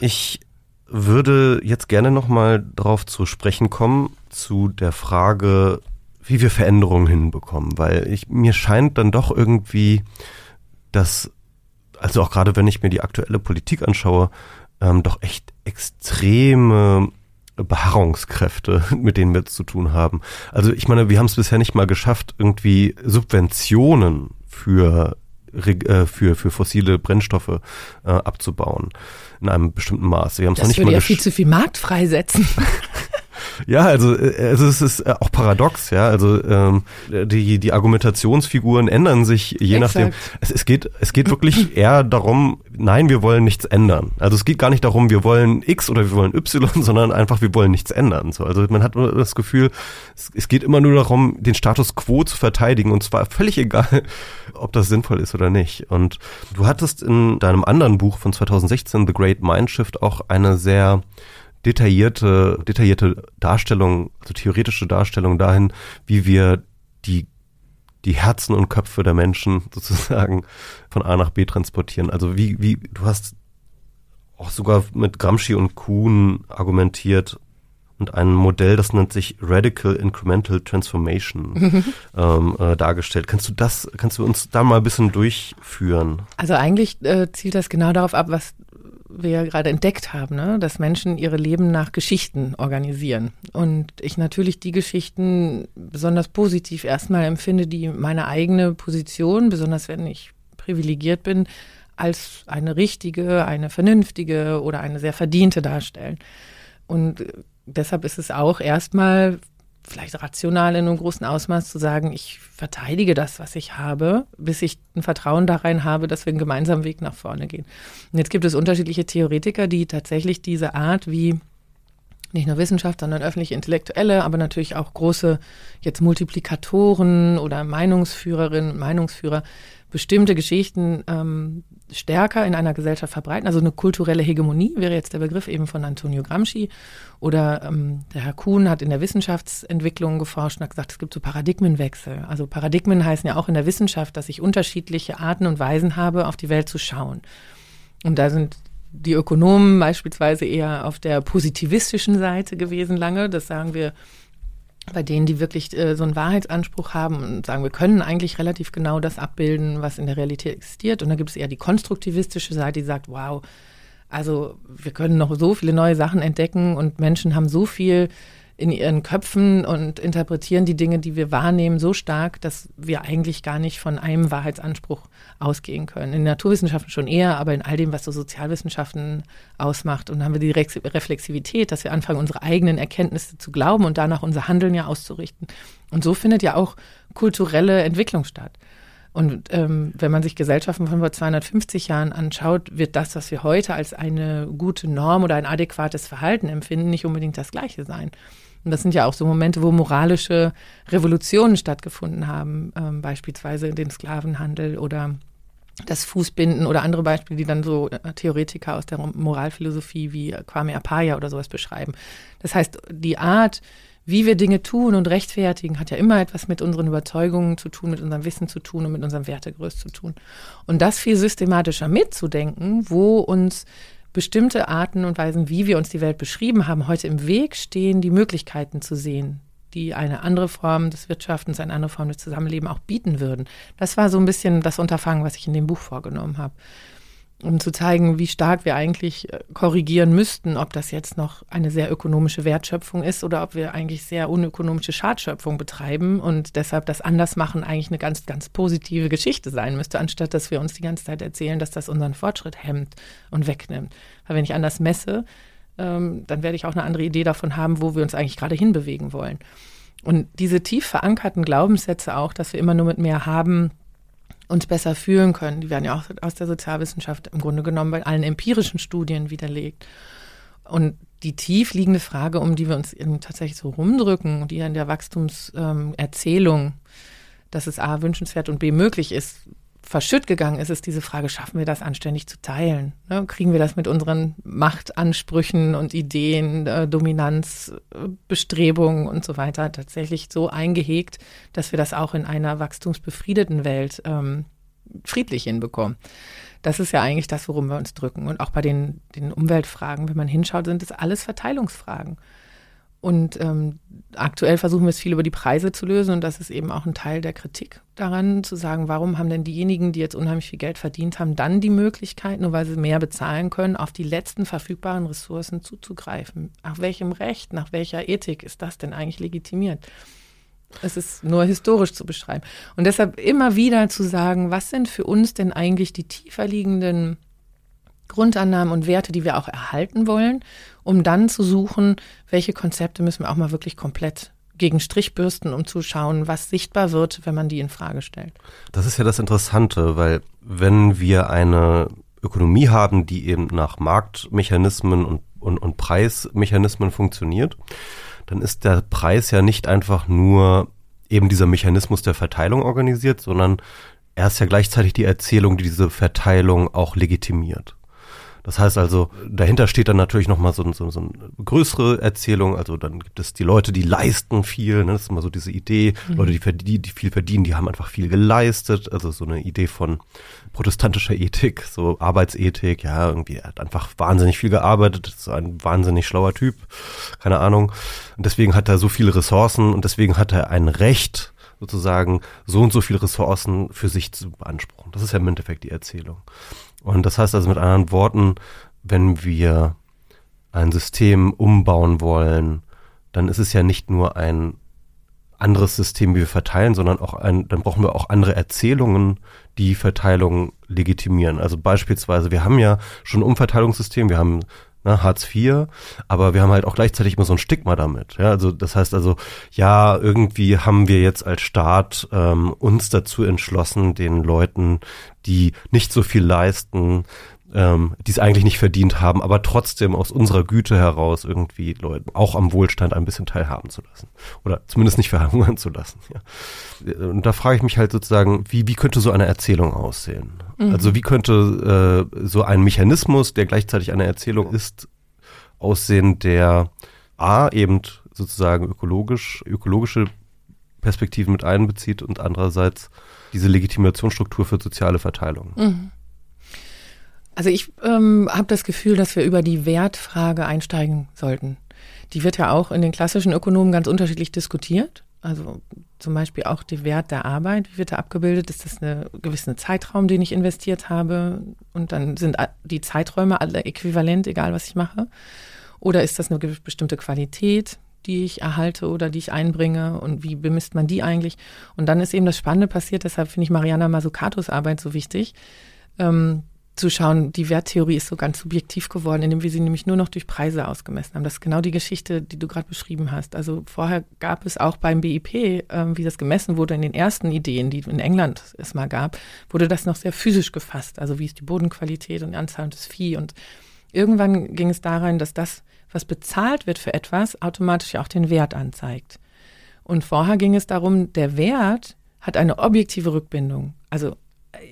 Ich würde jetzt gerne nochmal drauf zu sprechen kommen, zu der Frage, wie wir Veränderungen hinbekommen, weil ich, mir scheint dann doch irgendwie, dass, also auch gerade wenn ich mir die aktuelle Politik anschaue, ähm, doch echt extreme Beharrungskräfte, mit denen wir zu tun haben. Also ich meine, wir haben es bisher nicht mal geschafft, irgendwie Subventionen für äh, für, für fossile Brennstoffe äh, abzubauen in einem bestimmten Maß. Wir haben es nicht würde mal ja viel zu viel Markt freisetzen. ja, also, äh, also es ist äh, auch paradox, ja. Also ähm, die, die Argumentationsfiguren ändern sich je Exakt. nachdem. Es, es geht, es geht wirklich eher darum, nein, wir wollen nichts ändern. Also es geht gar nicht darum, wir wollen X oder wir wollen Y, sondern einfach, wir wollen nichts ändern. So, also man hat das Gefühl, es, es geht immer nur darum, den Status quo zu verteidigen und zwar völlig egal, ob das sinnvoll ist oder nicht. Und du hattest in deinem anderen Buch von 2016, The Great Mindshift, auch eine sehr detaillierte, detaillierte Darstellung, also theoretische Darstellung dahin, wie wir die, die Herzen und Köpfe der Menschen sozusagen von A nach B transportieren. Also wie, wie, du hast auch sogar mit Gramsci und Kuhn argumentiert und ein Modell, das nennt sich Radical Incremental Transformation ähm, äh, dargestellt. Kannst du das, kannst du uns da mal ein bisschen durchführen? Also eigentlich äh, zielt das genau darauf ab, was wir ja gerade entdeckt haben, ne? dass Menschen ihre Leben nach Geschichten organisieren. Und ich natürlich die Geschichten besonders positiv erstmal empfinde, die meine eigene Position, besonders wenn ich privilegiert bin, als eine richtige, eine vernünftige oder eine sehr verdiente darstellen. Und äh, deshalb ist es auch erstmal vielleicht rational in einem großen Ausmaß zu sagen, ich verteidige das, was ich habe, bis ich ein Vertrauen darein habe, dass wir einen gemeinsamen Weg nach vorne gehen. Und jetzt gibt es unterschiedliche Theoretiker, die tatsächlich diese Art, wie nicht nur Wissenschaft, sondern öffentliche Intellektuelle, aber natürlich auch große jetzt Multiplikatoren oder Meinungsführerinnen Meinungsführer bestimmte Geschichten ähm, stärker in einer Gesellschaft verbreiten. Also eine kulturelle Hegemonie wäre jetzt der Begriff eben von Antonio Gramsci. Oder ähm, der Herr Kuhn hat in der Wissenschaftsentwicklung geforscht und hat gesagt, es gibt so Paradigmenwechsel. Also Paradigmen heißen ja auch in der Wissenschaft, dass ich unterschiedliche Arten und Weisen habe, auf die Welt zu schauen. Und da sind die Ökonomen beispielsweise eher auf der positivistischen Seite gewesen lange. Das sagen wir bei denen, die wirklich äh, so einen Wahrheitsanspruch haben und sagen, wir können eigentlich relativ genau das abbilden, was in der Realität existiert. Und da gibt es eher die konstruktivistische Seite, die sagt, wow, also wir können noch so viele neue Sachen entdecken und Menschen haben so viel in ihren Köpfen und interpretieren die Dinge, die wir wahrnehmen, so stark, dass wir eigentlich gar nicht von einem Wahrheitsanspruch ausgehen können. In Naturwissenschaften schon eher, aber in all dem, was so Sozialwissenschaften ausmacht. Und dann haben wir die Reflexivität, dass wir anfangen, unsere eigenen Erkenntnisse zu glauben und danach unser Handeln ja auszurichten. Und so findet ja auch kulturelle Entwicklung statt. Und ähm, wenn man sich Gesellschaften von vor 250 Jahren anschaut, wird das, was wir heute als eine gute Norm oder ein adäquates Verhalten empfinden, nicht unbedingt das Gleiche sein. Und das sind ja auch so Momente, wo moralische Revolutionen stattgefunden haben, ähm, beispielsweise den Sklavenhandel oder das Fußbinden oder andere Beispiele, die dann so äh, Theoretiker aus der Moralphilosophie wie Kwame Apaya oder sowas beschreiben. Das heißt, die Art, wie wir Dinge tun und rechtfertigen, hat ja immer etwas mit unseren Überzeugungen zu tun, mit unserem Wissen zu tun und mit unserem Wertegerüst zu tun. Und das viel systematischer mitzudenken, wo uns bestimmte Arten und Weisen, wie wir uns die Welt beschrieben haben, heute im Weg stehen, die Möglichkeiten zu sehen, die eine andere Form des Wirtschaftens, eine andere Form des Zusammenlebens auch bieten würden. Das war so ein bisschen das Unterfangen, was ich in dem Buch vorgenommen habe um zu zeigen, wie stark wir eigentlich äh, korrigieren müssten, ob das jetzt noch eine sehr ökonomische Wertschöpfung ist oder ob wir eigentlich sehr unökonomische Schadschöpfung betreiben und deshalb das Andersmachen eigentlich eine ganz, ganz positive Geschichte sein müsste, anstatt dass wir uns die ganze Zeit erzählen, dass das unseren Fortschritt hemmt und wegnimmt. Weil wenn ich anders messe, ähm, dann werde ich auch eine andere Idee davon haben, wo wir uns eigentlich gerade hinbewegen wollen. Und diese tief verankerten Glaubenssätze auch, dass wir immer nur mit mehr haben, uns besser fühlen können. Die werden ja auch aus der Sozialwissenschaft im Grunde genommen bei allen empirischen Studien widerlegt. Und die tief liegende Frage, um die wir uns tatsächlich so rumdrücken, die ja in der Wachstumserzählung, ähm, dass es A wünschenswert und B möglich ist, verschütt gegangen ist, ist diese Frage, schaffen wir das anständig zu teilen? Ne? Kriegen wir das mit unseren Machtansprüchen und Ideen, äh, Dominanz, äh, und so weiter tatsächlich so eingehegt, dass wir das auch in einer wachstumsbefriedeten Welt ähm, friedlich hinbekommen? Das ist ja eigentlich das, worum wir uns drücken. Und auch bei den, den Umweltfragen, wenn man hinschaut, sind es alles Verteilungsfragen. Und ähm, aktuell versuchen wir es viel über die Preise zu lösen und das ist eben auch ein Teil der Kritik daran, zu sagen, warum haben denn diejenigen, die jetzt unheimlich viel Geld verdient haben, dann die Möglichkeit, nur weil sie mehr bezahlen können, auf die letzten verfügbaren Ressourcen zuzugreifen? Nach welchem Recht, nach welcher Ethik ist das denn eigentlich legitimiert? Es ist nur historisch zu beschreiben. Und deshalb immer wieder zu sagen, was sind für uns denn eigentlich die tiefer liegenden Grundannahmen und Werte, die wir auch erhalten wollen, um dann zu suchen, welche Konzepte müssen wir auch mal wirklich komplett gegen Strich bürsten, um zu schauen, was sichtbar wird, wenn man die in Frage stellt. Das ist ja das Interessante, weil wenn wir eine Ökonomie haben, die eben nach Marktmechanismen und, und, und Preismechanismen funktioniert, dann ist der Preis ja nicht einfach nur eben dieser Mechanismus der Verteilung organisiert, sondern er ist ja gleichzeitig die Erzählung, die diese Verteilung auch legitimiert. Das heißt also, dahinter steht dann natürlich nochmal so, so, so eine größere Erzählung. Also dann gibt es die Leute, die leisten viel. Ne? Das ist immer so diese Idee. Mhm. Leute, die, verdienen, die viel verdienen, die haben einfach viel geleistet. Also so eine Idee von protestantischer Ethik, so Arbeitsethik. Ja, irgendwie er hat einfach wahnsinnig viel gearbeitet. Das ist ein wahnsinnig schlauer Typ. Keine Ahnung. Und deswegen hat er so viele Ressourcen und deswegen hat er ein Recht, sozusagen so und so viele Ressourcen für sich zu beanspruchen. Das ist ja im Endeffekt die Erzählung. Und das heißt also mit anderen Worten, wenn wir ein System umbauen wollen, dann ist es ja nicht nur ein anderes System, wie wir verteilen, sondern auch ein, dann brauchen wir auch andere Erzählungen, die Verteilung legitimieren. Also beispielsweise, wir haben ja schon ein Umverteilungssystem, wir haben ne, Hartz IV, aber wir haben halt auch gleichzeitig immer so ein Stigma damit. Ja, also das heißt also, ja, irgendwie haben wir jetzt als Staat ähm, uns dazu entschlossen, den Leuten, die nicht so viel leisten, ähm, die es eigentlich nicht verdient haben, aber trotzdem aus unserer Güte heraus irgendwie Leuten auch am Wohlstand ein bisschen teilhaben zu lassen. Oder zumindest nicht verhungern zu lassen. Ja. Und da frage ich mich halt sozusagen, wie, wie könnte so eine Erzählung aussehen? Mhm. Also wie könnte äh, so ein Mechanismus, der gleichzeitig eine Erzählung ist, aussehen, der A eben sozusagen ökologisch, ökologische Perspektiven mit einbezieht und andererseits diese Legitimationsstruktur für soziale Verteilung. Mhm. Also ich ähm, habe das Gefühl, dass wir über die Wertfrage einsteigen sollten. Die wird ja auch in den klassischen Ökonomen ganz unterschiedlich diskutiert. Also zum Beispiel auch der Wert der Arbeit, wie wird er abgebildet? Ist das ein gewisser Zeitraum, den ich investiert habe? Und dann sind die Zeiträume alle äquivalent, egal was ich mache? Oder ist das eine bestimmte Qualität, die ich erhalte oder die ich einbringe und wie bemisst man die eigentlich. Und dann ist eben das Spannende passiert, deshalb finde ich Mariana Mazzucatos Arbeit so wichtig. Ähm, zu schauen, die Werttheorie ist so ganz subjektiv geworden, indem wir sie nämlich nur noch durch Preise ausgemessen haben. Das ist genau die Geschichte, die du gerade beschrieben hast. Also vorher gab es auch beim BIP, äh, wie das gemessen wurde in den ersten Ideen, die in England es mal gab, wurde das noch sehr physisch gefasst. Also wie ist die Bodenqualität und die Anzahl des Vieh. Und irgendwann ging es darin, dass das, was bezahlt wird für etwas, automatisch auch den Wert anzeigt. Und vorher ging es darum, der Wert hat eine objektive Rückbindung. Also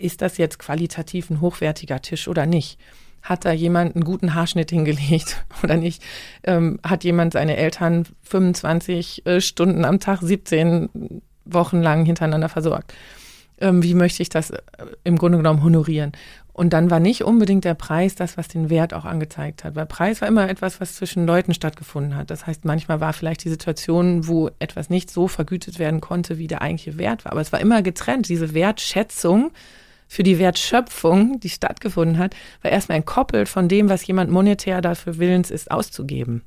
ist das jetzt qualitativ ein hochwertiger Tisch oder nicht? Hat da jemand einen guten Haarschnitt hingelegt oder nicht? Ähm, hat jemand seine Eltern 25 äh, Stunden am Tag, 17 Wochen lang hintereinander versorgt? Ähm, wie möchte ich das äh, im Grunde genommen honorieren? Und dann war nicht unbedingt der Preis das, was den Wert auch angezeigt hat. Weil Preis war immer etwas, was zwischen Leuten stattgefunden hat. Das heißt, manchmal war vielleicht die Situation, wo etwas nicht so vergütet werden konnte, wie der eigentliche Wert war. Aber es war immer getrennt. Diese Wertschätzung für die Wertschöpfung, die stattgefunden hat, war erstmal entkoppelt von dem, was jemand monetär dafür willens ist, auszugeben.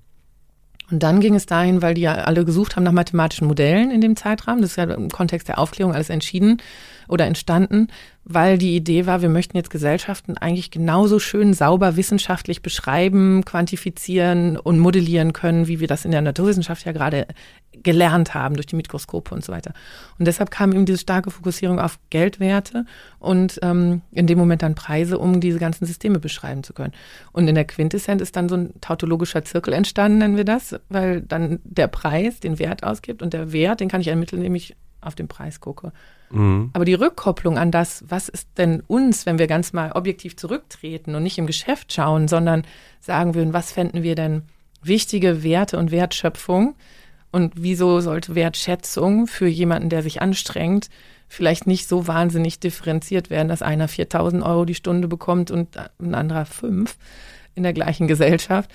Und dann ging es dahin, weil die ja alle gesucht haben nach mathematischen Modellen in dem Zeitrahmen. Das ist ja im Kontext der Aufklärung alles entschieden oder entstanden, weil die Idee war, wir möchten jetzt Gesellschaften eigentlich genauso schön sauber wissenschaftlich beschreiben, quantifizieren und modellieren können, wie wir das in der Naturwissenschaft ja gerade gelernt haben durch die Mikroskope und so weiter. Und deshalb kam eben diese starke Fokussierung auf Geldwerte und ähm, in dem Moment dann Preise, um diese ganzen Systeme beschreiben zu können. Und in der Quintessenz ist dann so ein tautologischer Zirkel entstanden, nennen wir das, weil dann der Preis den Wert ausgibt und der Wert, den kann ich ermitteln, indem ich auf den Preis gucke. Mhm. Aber die Rückkopplung an das, was ist denn uns, wenn wir ganz mal objektiv zurücktreten und nicht im Geschäft schauen, sondern sagen würden, was fänden wir denn wichtige Werte und Wertschöpfung und wieso sollte Wertschätzung für jemanden, der sich anstrengt, vielleicht nicht so wahnsinnig differenziert werden, dass einer 4000 Euro die Stunde bekommt und ein anderer fünf in der gleichen Gesellschaft.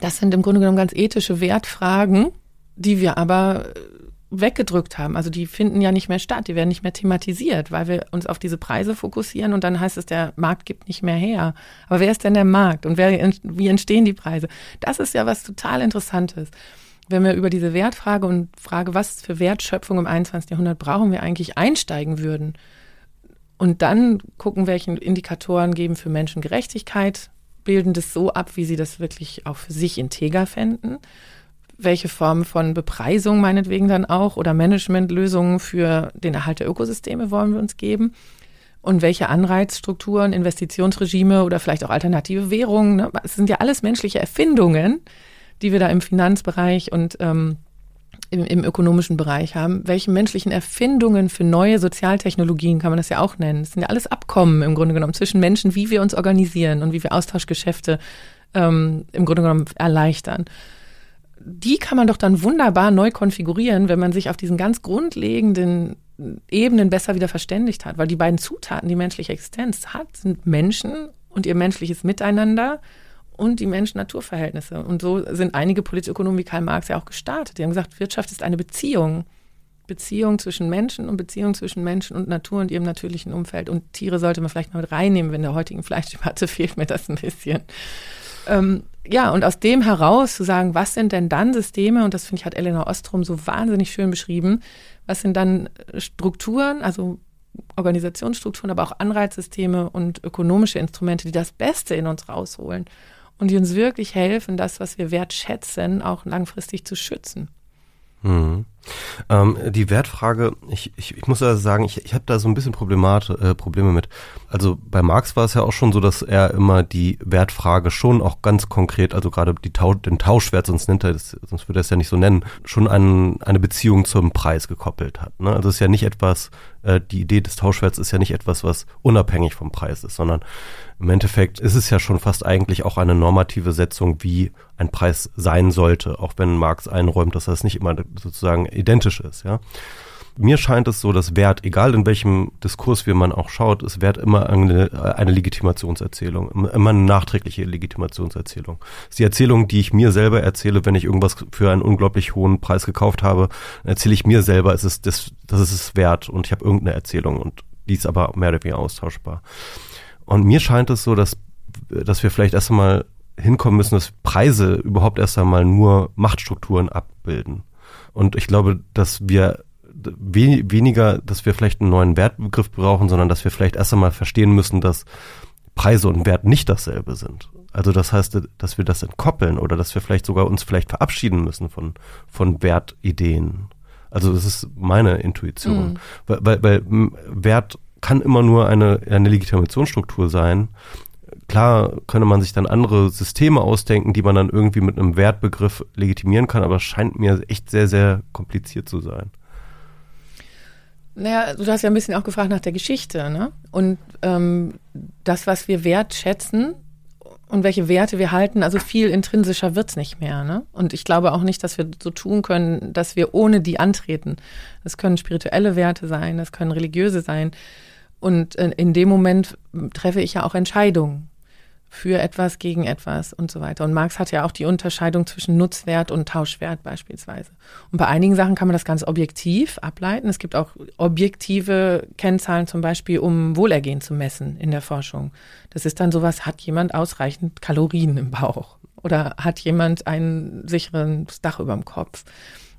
Das sind im Grunde genommen ganz ethische Wertfragen, die wir aber weggedrückt haben. Also die finden ja nicht mehr statt, die werden nicht mehr thematisiert, weil wir uns auf diese Preise fokussieren und dann heißt es, der Markt gibt nicht mehr her. Aber wer ist denn der Markt und wer, wie entstehen die Preise? Das ist ja was total Interessantes. Wenn wir über diese Wertfrage und Frage, was für Wertschöpfung im 21. Jahrhundert brauchen wir eigentlich einsteigen würden und dann gucken, welche Indikatoren geben für Menschen Gerechtigkeit, bilden das so ab, wie sie das wirklich auch für sich integer fänden welche Form von Bepreisung meinetwegen dann auch oder Managementlösungen für den Erhalt der Ökosysteme wollen wir uns geben und welche Anreizstrukturen, Investitionsregime oder vielleicht auch alternative Währungen. Ne? Es sind ja alles menschliche Erfindungen, die wir da im Finanzbereich und ähm, im, im ökonomischen Bereich haben. Welche menschlichen Erfindungen für neue Sozialtechnologien kann man das ja auch nennen? Es sind ja alles Abkommen im Grunde genommen zwischen Menschen, wie wir uns organisieren und wie wir Austauschgeschäfte ähm, im Grunde genommen erleichtern die kann man doch dann wunderbar neu konfigurieren, wenn man sich auf diesen ganz grundlegenden Ebenen besser wieder verständigt hat. Weil die beiden Zutaten, die menschliche Existenz hat, sind Menschen und ihr menschliches Miteinander und die Mensch-Natur-Verhältnisse. Und so sind einige Politökonomen wie Karl Marx ja auch gestartet. Die haben gesagt, Wirtschaft ist eine Beziehung. Beziehung zwischen Menschen und Beziehung zwischen Menschen und Natur und ihrem natürlichen Umfeld. Und Tiere sollte man vielleicht mal mit reinnehmen, wenn der heutigen Fleischdebatte fehlt mir das ein bisschen. Ähm, ja, und aus dem heraus zu sagen, was sind denn dann Systeme, und das finde ich, hat Elena Ostrom so wahnsinnig schön beschrieben, was sind dann Strukturen, also Organisationsstrukturen, aber auch Anreizsysteme und ökonomische Instrumente, die das Beste in uns rausholen und die uns wirklich helfen, das, was wir wertschätzen, auch langfristig zu schützen. Mhm. Ähm, die Wertfrage, ich, ich, ich muss also sagen, ich, ich habe da so ein bisschen Problemat, äh, Probleme mit. Also bei Marx war es ja auch schon so, dass er immer die Wertfrage schon auch ganz konkret, also gerade die Tau den Tauschwert, sonst nennt er das, sonst würde er es ja nicht so nennen, schon ein, eine Beziehung zum Preis gekoppelt hat. Ne? Also es ist ja nicht etwas, äh, die Idee des Tauschwerts ist ja nicht etwas, was unabhängig vom Preis ist, sondern im Endeffekt ist es ja schon fast eigentlich auch eine normative Setzung, wie ein Preis sein sollte, auch wenn Marx einräumt, dass das nicht immer sozusagen identisch ist, ja. Mir scheint es so, dass Wert, egal in welchem Diskurs wir man auch schaut, ist Wert immer eine, eine Legitimationserzählung, immer eine nachträgliche Legitimationserzählung. Das ist die Erzählung, die ich mir selber erzähle, wenn ich irgendwas für einen unglaublich hohen Preis gekauft habe, erzähle ich mir selber, es ist das, das ist es wert und ich habe irgendeine Erzählung und die ist aber mehr oder weniger austauschbar. Und mir scheint es so, dass, dass wir vielleicht erst einmal hinkommen müssen, dass Preise überhaupt erst einmal nur Machtstrukturen ab, abbilden. Und ich glaube, dass wir we weniger, dass wir vielleicht einen neuen Wertbegriff brauchen, sondern dass wir vielleicht erst einmal verstehen müssen, dass Preise und Wert nicht dasselbe sind. Also das heißt, dass wir das entkoppeln oder dass wir vielleicht sogar uns vielleicht verabschieden müssen von, von Wertideen. Also das ist meine Intuition. Mhm. Weil, weil, weil Wert kann immer nur eine, eine Legitimationsstruktur sein. Klar könne man sich dann andere Systeme ausdenken, die man dann irgendwie mit einem Wertbegriff legitimieren kann, aber es scheint mir echt sehr, sehr kompliziert zu sein. Naja, du hast ja ein bisschen auch gefragt nach der Geschichte, ne? Und ähm, das, was wir wertschätzen und welche Werte wir halten, also viel intrinsischer wird's nicht mehr, ne? Und ich glaube auch nicht, dass wir so tun können, dass wir ohne die antreten. Das können spirituelle Werte sein, das können religiöse sein. Und in dem Moment treffe ich ja auch Entscheidungen für etwas, gegen etwas und so weiter. Und Marx hat ja auch die Unterscheidung zwischen Nutzwert und Tauschwert beispielsweise. Und bei einigen Sachen kann man das ganz objektiv ableiten. Es gibt auch objektive Kennzahlen zum Beispiel, um Wohlergehen zu messen in der Forschung. Das ist dann sowas, hat jemand ausreichend Kalorien im Bauch? Oder hat jemand ein sicheres Dach über dem Kopf?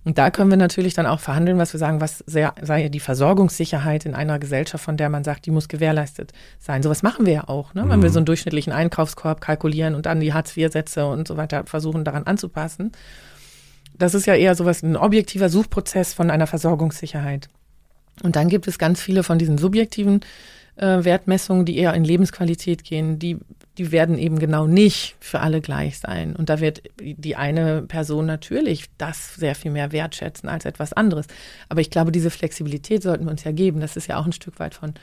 Und da können wir natürlich dann auch verhandeln, was wir sagen, was sehr, sei die Versorgungssicherheit in einer Gesellschaft, von der man sagt, die muss gewährleistet sein. Sowas machen wir ja auch, ne? wenn wir mhm. so einen durchschnittlichen Einkaufskorb kalkulieren und dann die Hartz-IV-Sätze und so weiter versuchen daran anzupassen. Das ist ja eher sowas, ein objektiver Suchprozess von einer Versorgungssicherheit. Und dann gibt es ganz viele von diesen subjektiven äh, Wertmessungen, die eher in Lebensqualität gehen, die die werden eben genau nicht für alle gleich sein. Und da wird die eine Person natürlich das sehr viel mehr wertschätzen als etwas anderes. Aber ich glaube, diese Flexibilität sollten wir uns ja geben. Das ist ja auch ein Stück weit von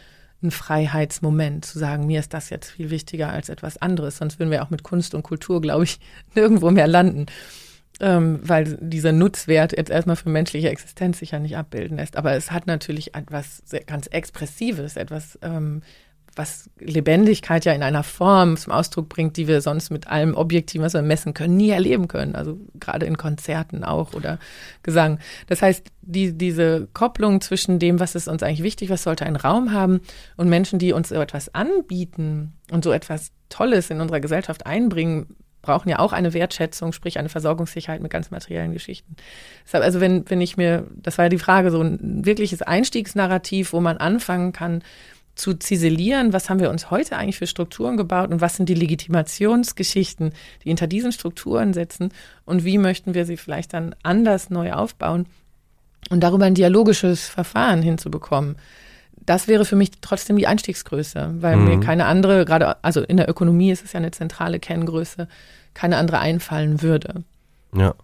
ein Freiheitsmoment, zu sagen, mir ist das jetzt viel wichtiger als etwas anderes. Sonst würden wir auch mit Kunst und Kultur, glaube ich, nirgendwo mehr landen. Ähm, weil dieser Nutzwert jetzt erstmal für menschliche Existenz sich ja nicht abbilden lässt. Aber es hat natürlich etwas ganz Expressives, etwas ähm, was Lebendigkeit ja in einer Form zum Ausdruck bringt, die wir sonst mit allem Objektiven, was wir messen können, nie erleben können. Also gerade in Konzerten auch oder Gesang. Das heißt, die, diese Kopplung zwischen dem, was ist uns eigentlich wichtig, was sollte ein Raum haben und Menschen, die uns so etwas anbieten und so etwas Tolles in unserer Gesellschaft einbringen, brauchen ja auch eine Wertschätzung, sprich eine Versorgungssicherheit mit ganz materiellen Geschichten. Deshalb, also wenn, wenn ich mir, das war ja die Frage, so ein wirkliches Einstiegsnarrativ, wo man anfangen kann, zu ziselieren, was haben wir uns heute eigentlich für Strukturen gebaut und was sind die Legitimationsgeschichten, die hinter diesen Strukturen sitzen und wie möchten wir sie vielleicht dann anders neu aufbauen und darüber ein dialogisches Verfahren hinzubekommen. Das wäre für mich trotzdem die Einstiegsgröße, weil mhm. mir keine andere, gerade, also in der Ökonomie ist es ja eine zentrale Kenngröße, keine andere einfallen würde. Ja.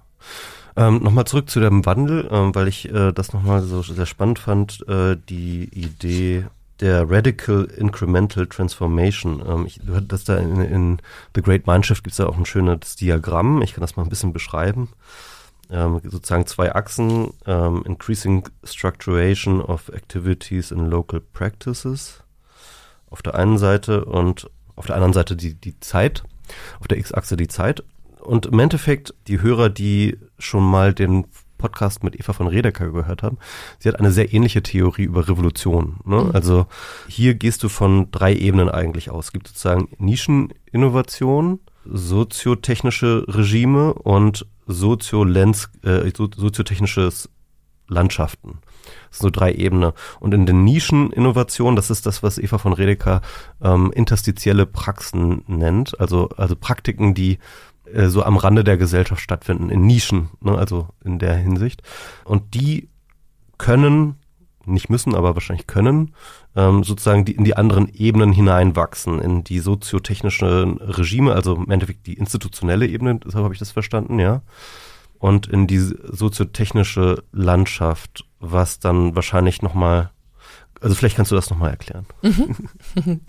Ähm, nochmal zurück zu dem Wandel, ähm, weil ich äh, das nochmal so sehr spannend fand, äh, die Idee der Radical Incremental Transformation. Ähm, ich, das da in, in The Great Mindshift gibt es da auch ein schönes Diagramm. Ich kann das mal ein bisschen beschreiben. Ähm, sozusagen zwei Achsen, ähm, Increasing Structuration of Activities in Local Practices auf der einen Seite und auf der anderen Seite die, die Zeit, auf der X-Achse die Zeit. Und im Endeffekt die Hörer, die schon mal den Podcast mit Eva von Redeker gehört haben, sie hat eine sehr ähnliche Theorie über Revolution. Ne? Mhm. Also hier gehst du von drei Ebenen eigentlich aus. Es gibt sozusagen Nischeninnovation, soziotechnische Regime und Soziolenz, äh, soziotechnisches Landschaften. Das sind so drei Ebenen. Und in den Nischeninnovationen, das ist das, was Eva von Redeker ähm, interstitielle Praxen nennt, also, also Praktiken, die äh, so am Rande der Gesellschaft stattfinden, in Nischen, ne, also in der Hinsicht. Und die können, nicht müssen, aber wahrscheinlich können, ähm, sozusagen die, in die anderen Ebenen hineinwachsen, in die soziotechnischen Regime, also im Endeffekt die institutionelle Ebene, so habe ich das verstanden, ja. Und in die soziotechnische Landschaft, was dann wahrscheinlich nochmal, also vielleicht kannst du das nochmal erklären.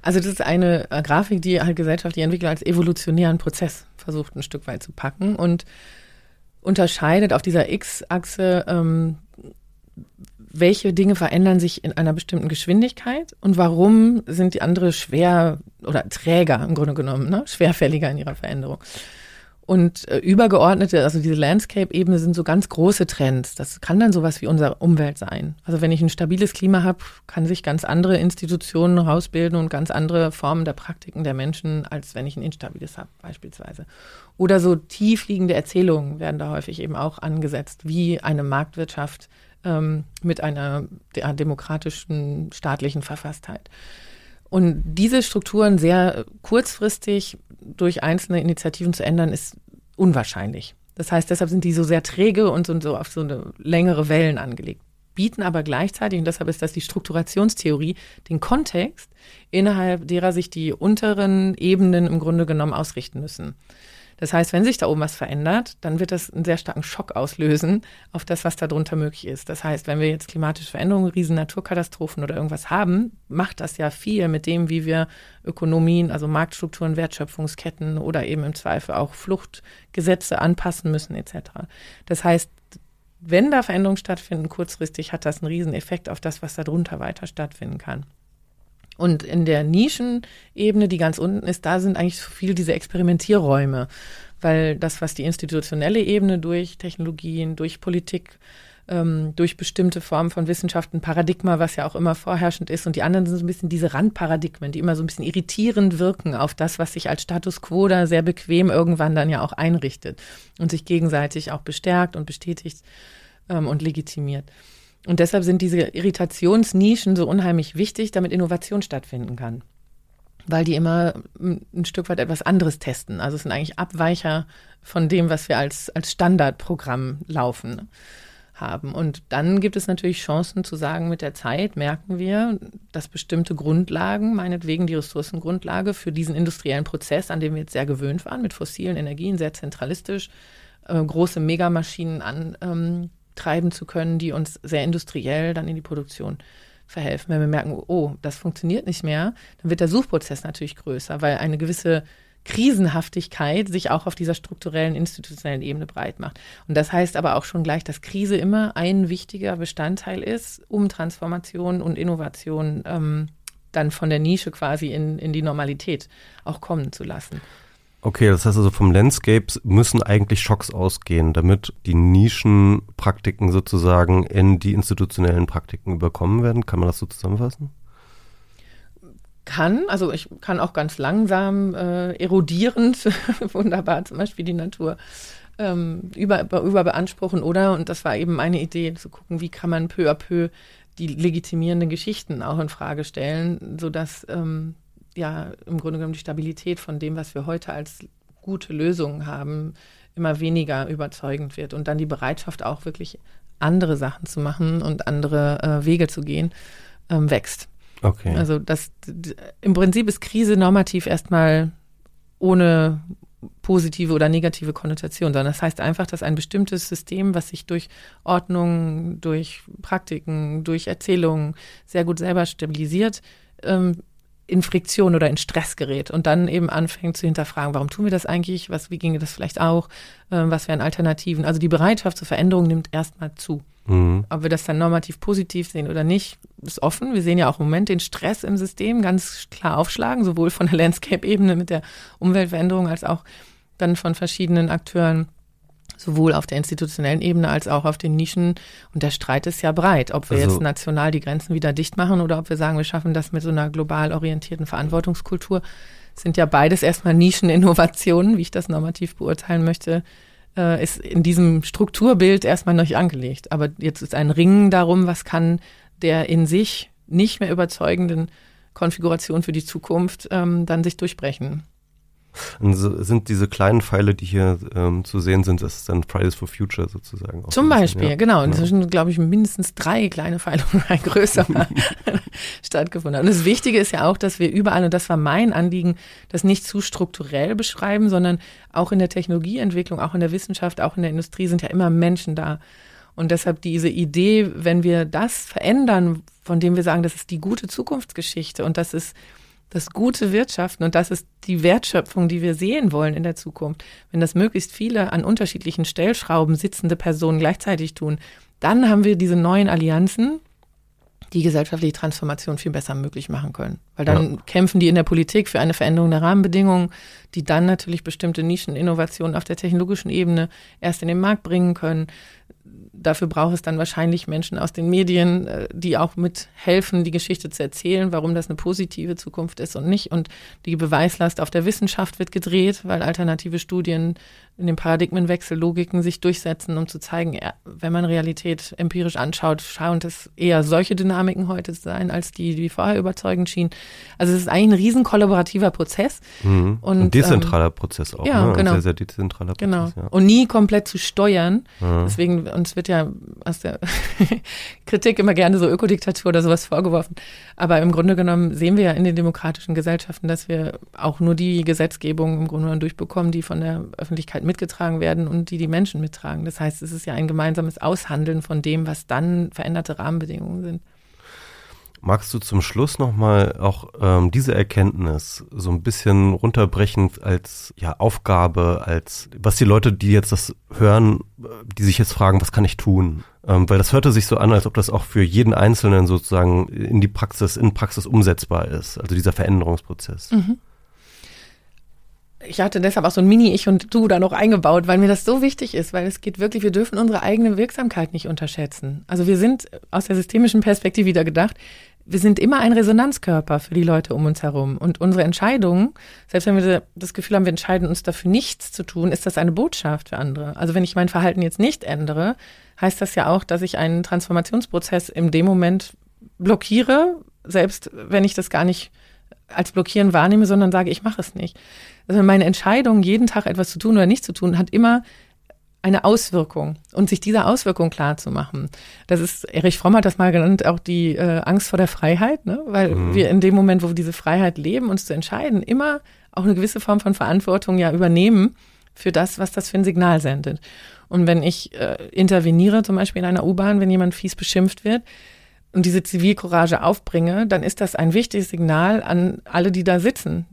Also das ist eine äh, Grafik, die halt gesellschaftliche Entwicklung als evolutionären Prozess versucht ein Stück weit zu packen und unterscheidet auf dieser X-Achse, ähm, welche Dinge verändern sich in einer bestimmten Geschwindigkeit und warum sind die andere schwer oder träger im Grunde genommen, ne? schwerfälliger in ihrer Veränderung. Und äh, übergeordnete, also diese Landscape-Ebene sind so ganz große Trends. Das kann dann sowas wie unsere Umwelt sein. Also wenn ich ein stabiles Klima habe, kann sich ganz andere Institutionen rausbilden und ganz andere Formen der Praktiken der Menschen, als wenn ich ein instabiles habe, beispielsweise. Oder so tiefliegende Erzählungen werden da häufig eben auch angesetzt, wie eine Marktwirtschaft ähm, mit einer demokratischen staatlichen Verfasstheit. Und diese Strukturen sehr kurzfristig durch einzelne Initiativen zu ändern, ist unwahrscheinlich. Das heißt, deshalb sind die so sehr träge und so, so auf so eine längere Wellen angelegt bieten aber gleichzeitig, und deshalb ist das die Strukturationstheorie, den Kontext, innerhalb derer sich die unteren Ebenen im Grunde genommen ausrichten müssen. Das heißt, wenn sich da oben was verändert, dann wird das einen sehr starken Schock auslösen auf das, was darunter möglich ist. Das heißt, wenn wir jetzt klimatische Veränderungen, riesen Naturkatastrophen oder irgendwas haben, macht das ja viel mit dem, wie wir Ökonomien, also Marktstrukturen, Wertschöpfungsketten oder eben im Zweifel auch Fluchtgesetze anpassen müssen etc. Das heißt, wenn da Veränderungen stattfinden, kurzfristig hat das einen riesen Effekt auf das, was darunter weiter stattfinden kann. Und in der Nischenebene, die ganz unten ist, da sind eigentlich so viel diese Experimentierräume, weil das, was die institutionelle Ebene durch Technologien, durch Politik, ähm, durch bestimmte Formen von Wissenschaften, Paradigma, was ja auch immer vorherrschend ist, und die anderen sind so ein bisschen diese Randparadigmen, die immer so ein bisschen irritierend wirken auf das, was sich als Status quo da sehr bequem irgendwann dann ja auch einrichtet und sich gegenseitig auch bestärkt und bestätigt ähm, und legitimiert. Und deshalb sind diese Irritationsnischen so unheimlich wichtig, damit Innovation stattfinden kann. Weil die immer ein Stück weit etwas anderes testen. Also es sind eigentlich Abweicher von dem, was wir als, als Standardprogramm laufen haben. Und dann gibt es natürlich Chancen zu sagen, mit der Zeit merken wir, dass bestimmte Grundlagen, meinetwegen die Ressourcengrundlage für diesen industriellen Prozess, an dem wir jetzt sehr gewöhnt waren, mit fossilen Energien, sehr zentralistisch, äh, große Megamaschinen an, ähm, treiben zu können, die uns sehr industriell dann in die Produktion verhelfen. Wenn wir merken, oh, das funktioniert nicht mehr, dann wird der Suchprozess natürlich größer, weil eine gewisse Krisenhaftigkeit sich auch auf dieser strukturellen, institutionellen Ebene breit macht. Und das heißt aber auch schon gleich, dass Krise immer ein wichtiger Bestandteil ist, um Transformation und Innovation ähm, dann von der Nische quasi in, in die Normalität auch kommen zu lassen. Okay, das heißt also vom Landscape müssen eigentlich Schocks ausgehen, damit die Nischenpraktiken sozusagen in die institutionellen Praktiken überkommen werden. Kann man das so zusammenfassen? Kann, also ich kann auch ganz langsam äh, erodierend, wunderbar zum Beispiel die Natur ähm, über, über beanspruchen oder, und das war eben meine Idee, zu gucken, wie kann man peu à peu die legitimierenden Geschichten auch in Frage stellen, sodass ähm, ja im Grunde genommen die Stabilität von dem, was wir heute als gute Lösungen haben, immer weniger überzeugend wird und dann die Bereitschaft auch wirklich andere Sachen zu machen und andere äh, Wege zu gehen, ähm, wächst. Okay. Also das im Prinzip ist Krise normativ erstmal ohne positive oder negative Konnotation, sondern das heißt einfach, dass ein bestimmtes System, was sich durch Ordnung, durch Praktiken, durch Erzählungen sehr gut selber stabilisiert, ähm, in Friktion oder in Stress gerät und dann eben anfängt zu hinterfragen, warum tun wir das eigentlich, was, wie ginge das vielleicht auch, äh, was wären Alternativen. Also die Bereitschaft zur Veränderung nimmt erstmal zu. Mhm. Ob wir das dann normativ positiv sehen oder nicht, ist offen. Wir sehen ja auch im Moment den Stress im System ganz klar aufschlagen, sowohl von der Landscape-Ebene mit der Umweltveränderung als auch dann von verschiedenen Akteuren sowohl auf der institutionellen Ebene als auch auf den Nischen. Und der Streit ist ja breit, ob wir also, jetzt national die Grenzen wieder dicht machen oder ob wir sagen, wir schaffen das mit so einer global orientierten Verantwortungskultur. Sind ja beides erstmal Nischeninnovationen, wie ich das normativ beurteilen möchte, äh, ist in diesem Strukturbild erstmal noch nicht angelegt. Aber jetzt ist ein Ringen darum, was kann der in sich nicht mehr überzeugenden Konfiguration für die Zukunft ähm, dann sich durchbrechen. Und so sind diese kleinen Pfeile, die hier ähm, zu sehen sind, das ist dann Fridays for Future sozusagen. Zum Beispiel, ja. genau. Inzwischen, glaube ich, mindestens drei kleine Pfeile und ein größerer stattgefunden haben. Und das Wichtige ist ja auch, dass wir überall, und das war mein Anliegen, das nicht zu strukturell beschreiben, sondern auch in der Technologieentwicklung, auch in der Wissenschaft, auch in der Industrie sind ja immer Menschen da. Und deshalb diese Idee, wenn wir das verändern, von dem wir sagen, das ist die gute Zukunftsgeschichte und das ist das gute Wirtschaften und das ist die Wertschöpfung, die wir sehen wollen in der Zukunft. Wenn das möglichst viele an unterschiedlichen Stellschrauben sitzende Personen gleichzeitig tun, dann haben wir diese neuen Allianzen, die gesellschaftliche Transformation viel besser möglich machen können. Weil dann ja. kämpfen die in der Politik für eine Veränderung der Rahmenbedingungen, die dann natürlich bestimmte Nischeninnovationen auf der technologischen Ebene erst in den Markt bringen können dafür braucht es dann wahrscheinlich Menschen aus den Medien, äh, die auch mithelfen, die Geschichte zu erzählen, warum das eine positive Zukunft ist und nicht. Und die Beweislast auf der Wissenschaft wird gedreht, weil alternative Studien in dem Paradigmenwechsel Logiken sich durchsetzen, um zu zeigen, wenn man Realität empirisch anschaut, schauen es eher solche Dynamiken heute sein, als die, die vorher überzeugend schienen. Also es ist eigentlich ein riesen kollaborativer Prozess. Mhm. Und, ein dezentraler ähm, Prozess auch. Ja, ne? genau. Ein sehr, sehr dezentraler Prozess. Genau. Ja. Und nie komplett zu steuern. Mhm. Deswegen, uns wird ja aus der Kritik immer gerne so Ökodiktatur oder sowas vorgeworfen. Aber im Grunde genommen sehen wir ja in den demokratischen Gesellschaften, dass wir auch nur die Gesetzgebung im Grunde genommen durchbekommen, die von der Öffentlichkeit mitgetragen werden und die die Menschen mittragen. Das heißt, es ist ja ein gemeinsames Aushandeln von dem, was dann veränderte Rahmenbedingungen sind. Magst du zum Schluss nochmal auch ähm, diese Erkenntnis so ein bisschen runterbrechen als ja, Aufgabe, als was die Leute, die jetzt das hören, die sich jetzt fragen, was kann ich tun? Ähm, weil das hörte sich so an, als ob das auch für jeden Einzelnen sozusagen in die Praxis, in Praxis umsetzbar ist, also dieser Veränderungsprozess. Mhm ich hatte deshalb auch so ein Mini-Ich und Du da noch eingebaut, weil mir das so wichtig ist, weil es geht wirklich, wir dürfen unsere eigene Wirksamkeit nicht unterschätzen. Also wir sind aus der systemischen Perspektive wieder gedacht, wir sind immer ein Resonanzkörper für die Leute um uns herum. Und unsere Entscheidungen, selbst wenn wir das Gefühl haben, wir entscheiden uns dafür nichts zu tun, ist das eine Botschaft für andere. Also wenn ich mein Verhalten jetzt nicht ändere, heißt das ja auch, dass ich einen Transformationsprozess in dem Moment blockiere, selbst wenn ich das gar nicht als blockieren wahrnehme, sondern sage, ich mache es nicht. Also meine Entscheidung, jeden Tag etwas zu tun oder nicht zu tun, hat immer eine Auswirkung und sich dieser Auswirkung klar zu machen. Das ist, Erich Fromm hat das mal genannt, auch die äh, Angst vor der Freiheit, ne? weil mhm. wir in dem Moment, wo wir diese Freiheit leben, uns zu entscheiden, immer auch eine gewisse Form von Verantwortung ja übernehmen für das, was das für ein Signal sendet. Und wenn ich äh, interveniere, zum Beispiel in einer U-Bahn, wenn jemand fies beschimpft wird, und diese Zivilcourage aufbringe, dann ist das ein wichtiges Signal an alle, die da sitzen,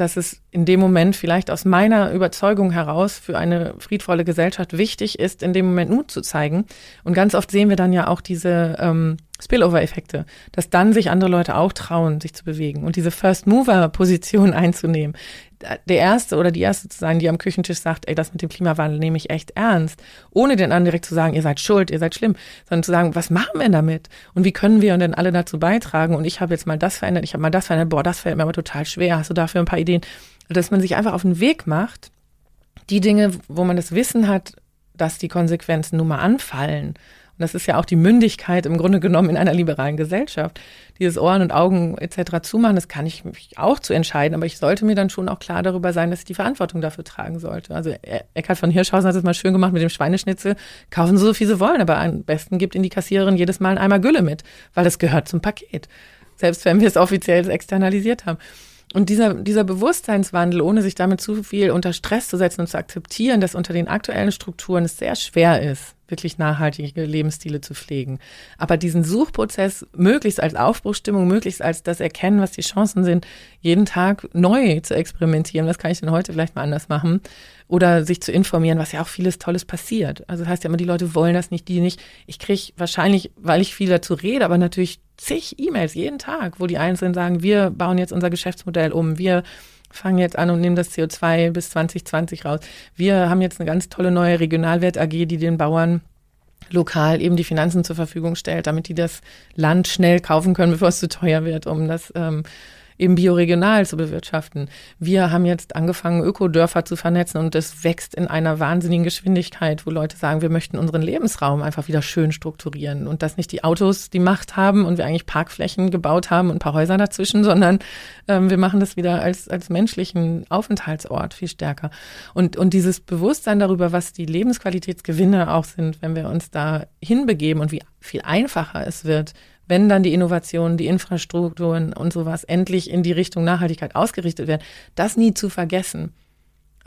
dass es in dem Moment vielleicht aus meiner Überzeugung heraus für eine friedvolle Gesellschaft wichtig ist, in dem Moment Mut zu zeigen. Und ganz oft sehen wir dann ja auch diese ähm, Spillover-Effekte, dass dann sich andere Leute auch trauen, sich zu bewegen und diese First-Mover-Position einzunehmen. Der Erste oder die Erste zu sein, die am Küchentisch sagt, ey, das mit dem Klimawandel nehme ich echt ernst, ohne den anderen direkt zu sagen, ihr seid schuld, ihr seid schlimm, sondern zu sagen, was machen wir damit? Und wie können wir denn alle dazu beitragen? Und ich habe jetzt mal das verändert, ich habe mal das verändert, boah, das fällt mir aber total schwer, hast du dafür ein paar Ideen? Dass man sich einfach auf den Weg macht, die Dinge, wo man das Wissen hat, dass die Konsequenzen nun mal anfallen und das ist ja auch die Mündigkeit im Grunde genommen in einer liberalen Gesellschaft. Dieses Ohren und Augen etc. zumachen, das kann ich mich auch zu entscheiden, aber ich sollte mir dann schon auch klar darüber sein, dass ich die Verantwortung dafür tragen sollte. Also e- Eckhard von Hirschhausen hat es mal schön gemacht mit dem Schweineschnitzel. Kaufen Sie so viel Sie wollen, aber am besten gibt Ihnen die Kassiererin jedes Mal einmal Gülle mit, weil das gehört zum Paket. Selbst wenn wir es offiziell externalisiert haben. Und dieser, dieser Bewusstseinswandel, ohne sich damit zu viel unter Stress zu setzen und zu akzeptieren, dass unter den aktuellen Strukturen es sehr schwer ist, wirklich nachhaltige Lebensstile zu pflegen. Aber diesen Suchprozess möglichst als Aufbruchstimmung, möglichst als das Erkennen, was die Chancen sind, jeden Tag neu zu experimentieren. Was kann ich denn heute vielleicht mal anders machen? Oder sich zu informieren, was ja auch vieles Tolles passiert. Also das heißt ja immer, die Leute wollen das nicht, die nicht. Ich kriege wahrscheinlich, weil ich viel dazu rede, aber natürlich zig E-Mails jeden Tag, wo die Einzelnen sagen, wir bauen jetzt unser Geschäftsmodell um, wir fangen jetzt an und nehmen das CO2 bis 2020 raus. Wir haben jetzt eine ganz tolle neue Regionalwert AG, die den Bauern lokal eben die Finanzen zur Verfügung stellt, damit die das Land schnell kaufen können, bevor es zu teuer wird, um das ähm, eben bioregional zu bewirtschaften. Wir haben jetzt angefangen, Ökodörfer zu vernetzen und das wächst in einer wahnsinnigen Geschwindigkeit, wo Leute sagen, wir möchten unseren Lebensraum einfach wieder schön strukturieren und dass nicht die Autos die Macht haben und wir eigentlich Parkflächen gebaut haben und ein paar Häuser dazwischen, sondern ähm, wir machen das wieder als, als menschlichen Aufenthaltsort viel stärker. Und, und dieses Bewusstsein darüber, was die Lebensqualitätsgewinne auch sind, wenn wir uns da hinbegeben und wie viel einfacher es wird, wenn dann die Innovationen, die Infrastrukturen und sowas endlich in die Richtung Nachhaltigkeit ausgerichtet werden, das nie zu vergessen.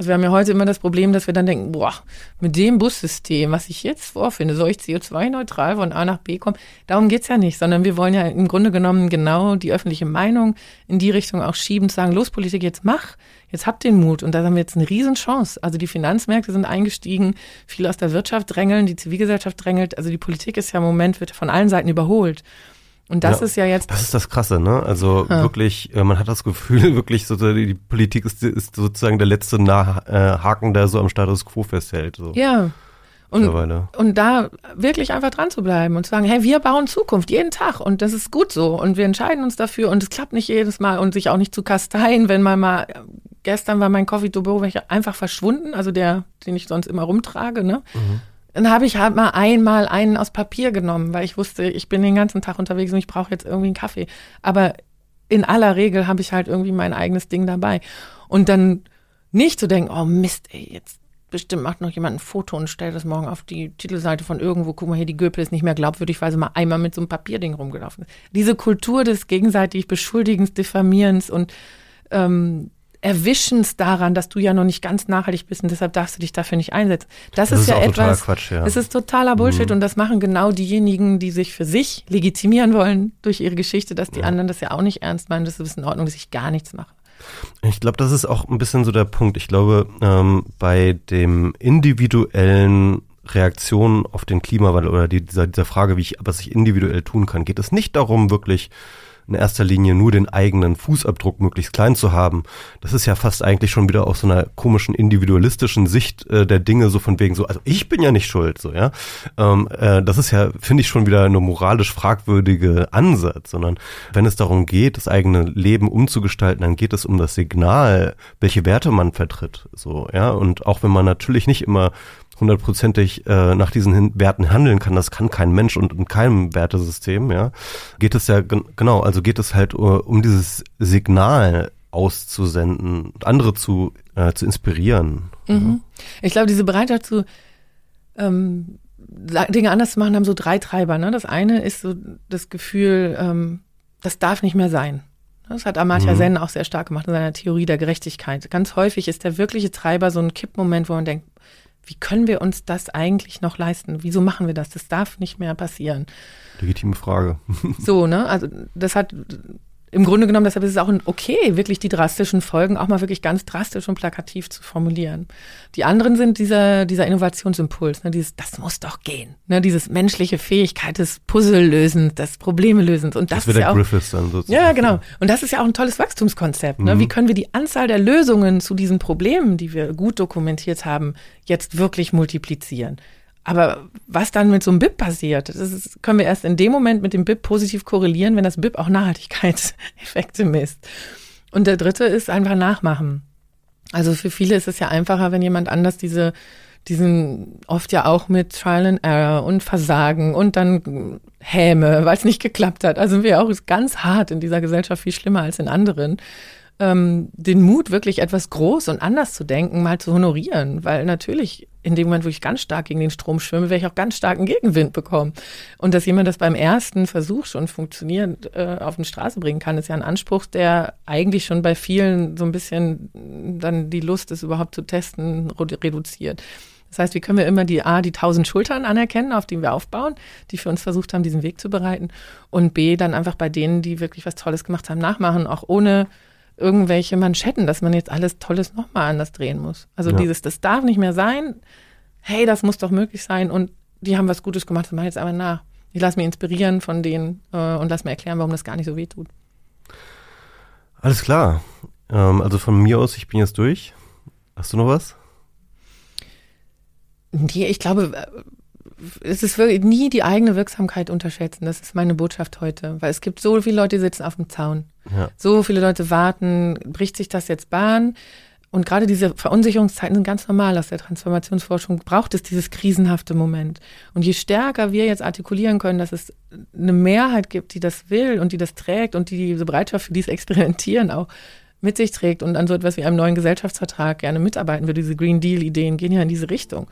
Also wir haben ja heute immer das Problem, dass wir dann denken, boah, mit dem Bussystem, was ich jetzt vorfinde, soll ich CO2-neutral von A nach B kommen? Darum geht's ja nicht, sondern wir wollen ja im Grunde genommen genau die öffentliche Meinung in die Richtung auch schieben, zu sagen, los Politik, jetzt mach, jetzt habt den Mut. Und da haben wir jetzt eine Riesenchance. Also die Finanzmärkte sind eingestiegen, viele aus der Wirtschaft drängeln, die Zivilgesellschaft drängelt. Also die Politik ist ja im Moment, wird von allen Seiten überholt. Und das ja, ist ja jetzt. Das ist das Krasse, ne? Also ja. wirklich, äh, man hat das Gefühl, wirklich sozusagen die Politik ist, ist sozusagen der letzte nah äh, Haken, der so am Status quo festhält. So. Ja. Und, und da wirklich einfach dran zu bleiben und zu sagen, hey, wir bauen Zukunft jeden Tag und das ist gut so und wir entscheiden uns dafür und es klappt nicht jedes Mal und sich auch nicht zu kasteien, wenn man mal, gestern war mein Coffee to go einfach verschwunden, also der, den ich sonst immer rumtrage, ne? Mhm. Dann habe ich halt mal einmal einen aus Papier genommen, weil ich wusste, ich bin den ganzen Tag unterwegs und ich brauche jetzt irgendwie einen Kaffee. Aber in aller Regel habe ich halt irgendwie mein eigenes Ding dabei. Und dann nicht zu denken, oh Mist, ey, jetzt bestimmt macht noch jemand ein Foto und stellt das morgen auf die Titelseite von irgendwo. Guck mal hier, die Göpel ist nicht mehr glaubwürdig, weil sie mal einmal mit so einem Papierding rumgelaufen ist. Diese Kultur des gegenseitig Beschuldigens, Diffamierens und ähm, Erwischens daran, dass du ja noch nicht ganz nachhaltig bist und deshalb darfst du dich dafür nicht einsetzen. Das, das ist, ist, ja etwas. Quatsch, ja. Es ist totaler Bullshit mhm. und das machen genau diejenigen, die sich für sich legitimieren wollen durch ihre Geschichte, dass die ja. anderen das ja auch nicht ernst meinen, das ist in Ordnung, dass ich gar nichts mache. Ich glaube, das ist auch ein bisschen so der Punkt. Ich glaube, ähm, bei dem individuellen Reaktionen auf den Klimawandel oder die, dieser, dieser Frage, wie ich was ich individuell tun kann, geht es nicht darum, wirklich in erster Linie nur den eigenen Fußabdruck möglichst klein zu haben. Das ist ja fast eigentlich schon wieder aus so einer komischen individualistischen Sicht äh, der Dinge, so von wegen so, also ich bin ja nicht schuld, so, ja. Ähm, äh, das ist ja, finde ich, schon wieder eine moralisch fragwürdige Ansatz, sondern wenn es darum geht, das eigene Leben umzugestalten, dann geht es um das Signal, welche Werte man vertritt, so, ja. Und auch wenn man natürlich nicht immer hundertprozentig äh, nach diesen Hin Werten handeln kann, das kann kein Mensch und in keinem Wertesystem, ja, geht es ja genau, also geht es halt uh, um dieses Signal auszusenden, andere zu, äh, zu inspirieren. Mhm. Ja. Ich glaube, diese Bereitschaft zu ähm, Dinge anders zu machen, haben so drei Treiber. Ne? Das eine ist so das Gefühl, ähm, das darf nicht mehr sein. Das hat Amartya mhm. Sen auch sehr stark gemacht in seiner Theorie der Gerechtigkeit. Ganz häufig ist der wirkliche Treiber so ein Kippmoment, wo man denkt, wie können wir uns das eigentlich noch leisten? Wieso machen wir das? Das darf nicht mehr passieren. Legitime Frage. so, ne? Also das hat im Grunde genommen, deshalb ist es auch okay, wirklich die drastischen Folgen auch mal wirklich ganz drastisch und plakativ zu formulieren. Die anderen sind dieser, dieser Innovationsimpuls, ne, dieses, das muss doch gehen, ne, dieses menschliche Fähigkeit des Puzzlelösens, des Problemelösens. Und das, das ist ja auch, Griffiths dann sozusagen. Ja, genau. Und das ist ja auch ein tolles Wachstumskonzept. Ne? Mhm. Wie können wir die Anzahl der Lösungen zu diesen Problemen, die wir gut dokumentiert haben, jetzt wirklich multiplizieren? Aber was dann mit so einem BIP passiert, das ist, können wir erst in dem Moment mit dem BIP positiv korrelieren, wenn das BIP auch Nachhaltigkeitseffekte misst. Und der dritte ist einfach nachmachen. Also für viele ist es ja einfacher, wenn jemand anders diese, diesen oft ja auch mit Trial and Error und Versagen und dann Häme, weil es nicht geklappt hat. Also wir auch ganz hart in dieser Gesellschaft viel schlimmer als in anderen ähm, den Mut, wirklich etwas groß und anders zu denken, mal zu honorieren. Weil natürlich in dem Moment, wo ich ganz stark gegen den Strom schwimme, werde ich auch ganz starken Gegenwind bekommen. Und dass jemand das beim ersten Versuch schon funktionierend äh, auf die Straße bringen kann, ist ja ein Anspruch, der eigentlich schon bei vielen so ein bisschen dann die Lust ist, überhaupt zu testen, reduziert. Das heißt, wie können wir immer die A, die tausend Schultern anerkennen, auf denen wir aufbauen, die für uns versucht haben, diesen Weg zu bereiten. Und B, dann einfach bei denen, die wirklich was Tolles gemacht haben, nachmachen, auch ohne irgendwelche Manschetten, dass man jetzt alles Tolles nochmal anders drehen muss. Also ja. dieses, das darf nicht mehr sein. Hey, das muss doch möglich sein. Und die haben was Gutes gemacht, das mache ich jetzt aber nach. Ich lasse mich inspirieren von denen äh, und lass mir erklären, warum das gar nicht so weh tut. Alles klar. Ähm, also von mir aus, ich bin jetzt durch. Hast du noch was? Nee, ich glaube, es ist wirklich nie die eigene Wirksamkeit unterschätzen. Das ist meine Botschaft heute. Weil es gibt so viele Leute, die sitzen auf dem Zaun. Ja. So viele Leute warten, bricht sich das jetzt Bahn? Und gerade diese Verunsicherungszeiten sind ganz normal aus der Transformationsforschung. Braucht es dieses krisenhafte Moment. Und je stärker wir jetzt artikulieren können, dass es eine Mehrheit gibt, die das will und die das trägt und die diese Bereitschaft für dieses Experimentieren auch mit sich trägt und an so etwas wie einem neuen Gesellschaftsvertrag gerne mitarbeiten würde, diese Green Deal-Ideen gehen ja in diese Richtung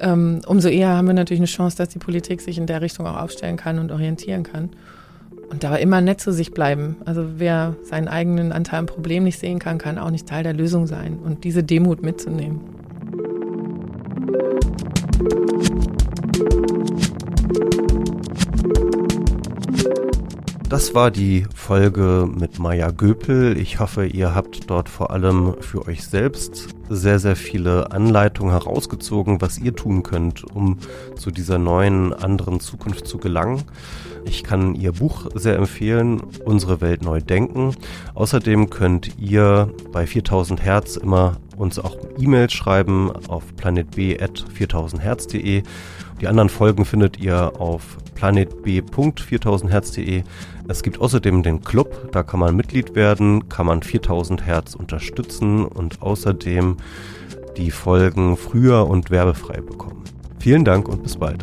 ähm, umso eher haben wir natürlich eine Chance, dass die Politik sich in der Richtung auch aufstellen kann und orientieren kann. Und dabei immer nett zu sich bleiben. Also wer seinen eigenen Anteil am Problem nicht sehen kann, kann auch nicht Teil der Lösung sein. Und diese Demut mitzunehmen. Das war die Folge mit Maya Göpel. Ich hoffe, ihr habt dort vor allem für euch selbst sehr, sehr viele Anleitungen herausgezogen, was ihr tun könnt, um zu dieser neuen, anderen Zukunft zu gelangen. Ich kann ihr Buch sehr empfehlen, Unsere Welt neu denken. Außerdem könnt ihr bei 4000 Hertz immer uns auch E-Mails schreiben auf planetb.4000herz.de. Die anderen Folgen findet ihr auf planetb.4000herz.de. Es gibt außerdem den Club, da kann man Mitglied werden, kann man 4000 Hertz unterstützen und außerdem die Folgen früher und werbefrei bekommen. Vielen Dank und bis bald.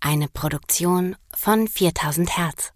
Eine Produktion von 4000 Hertz.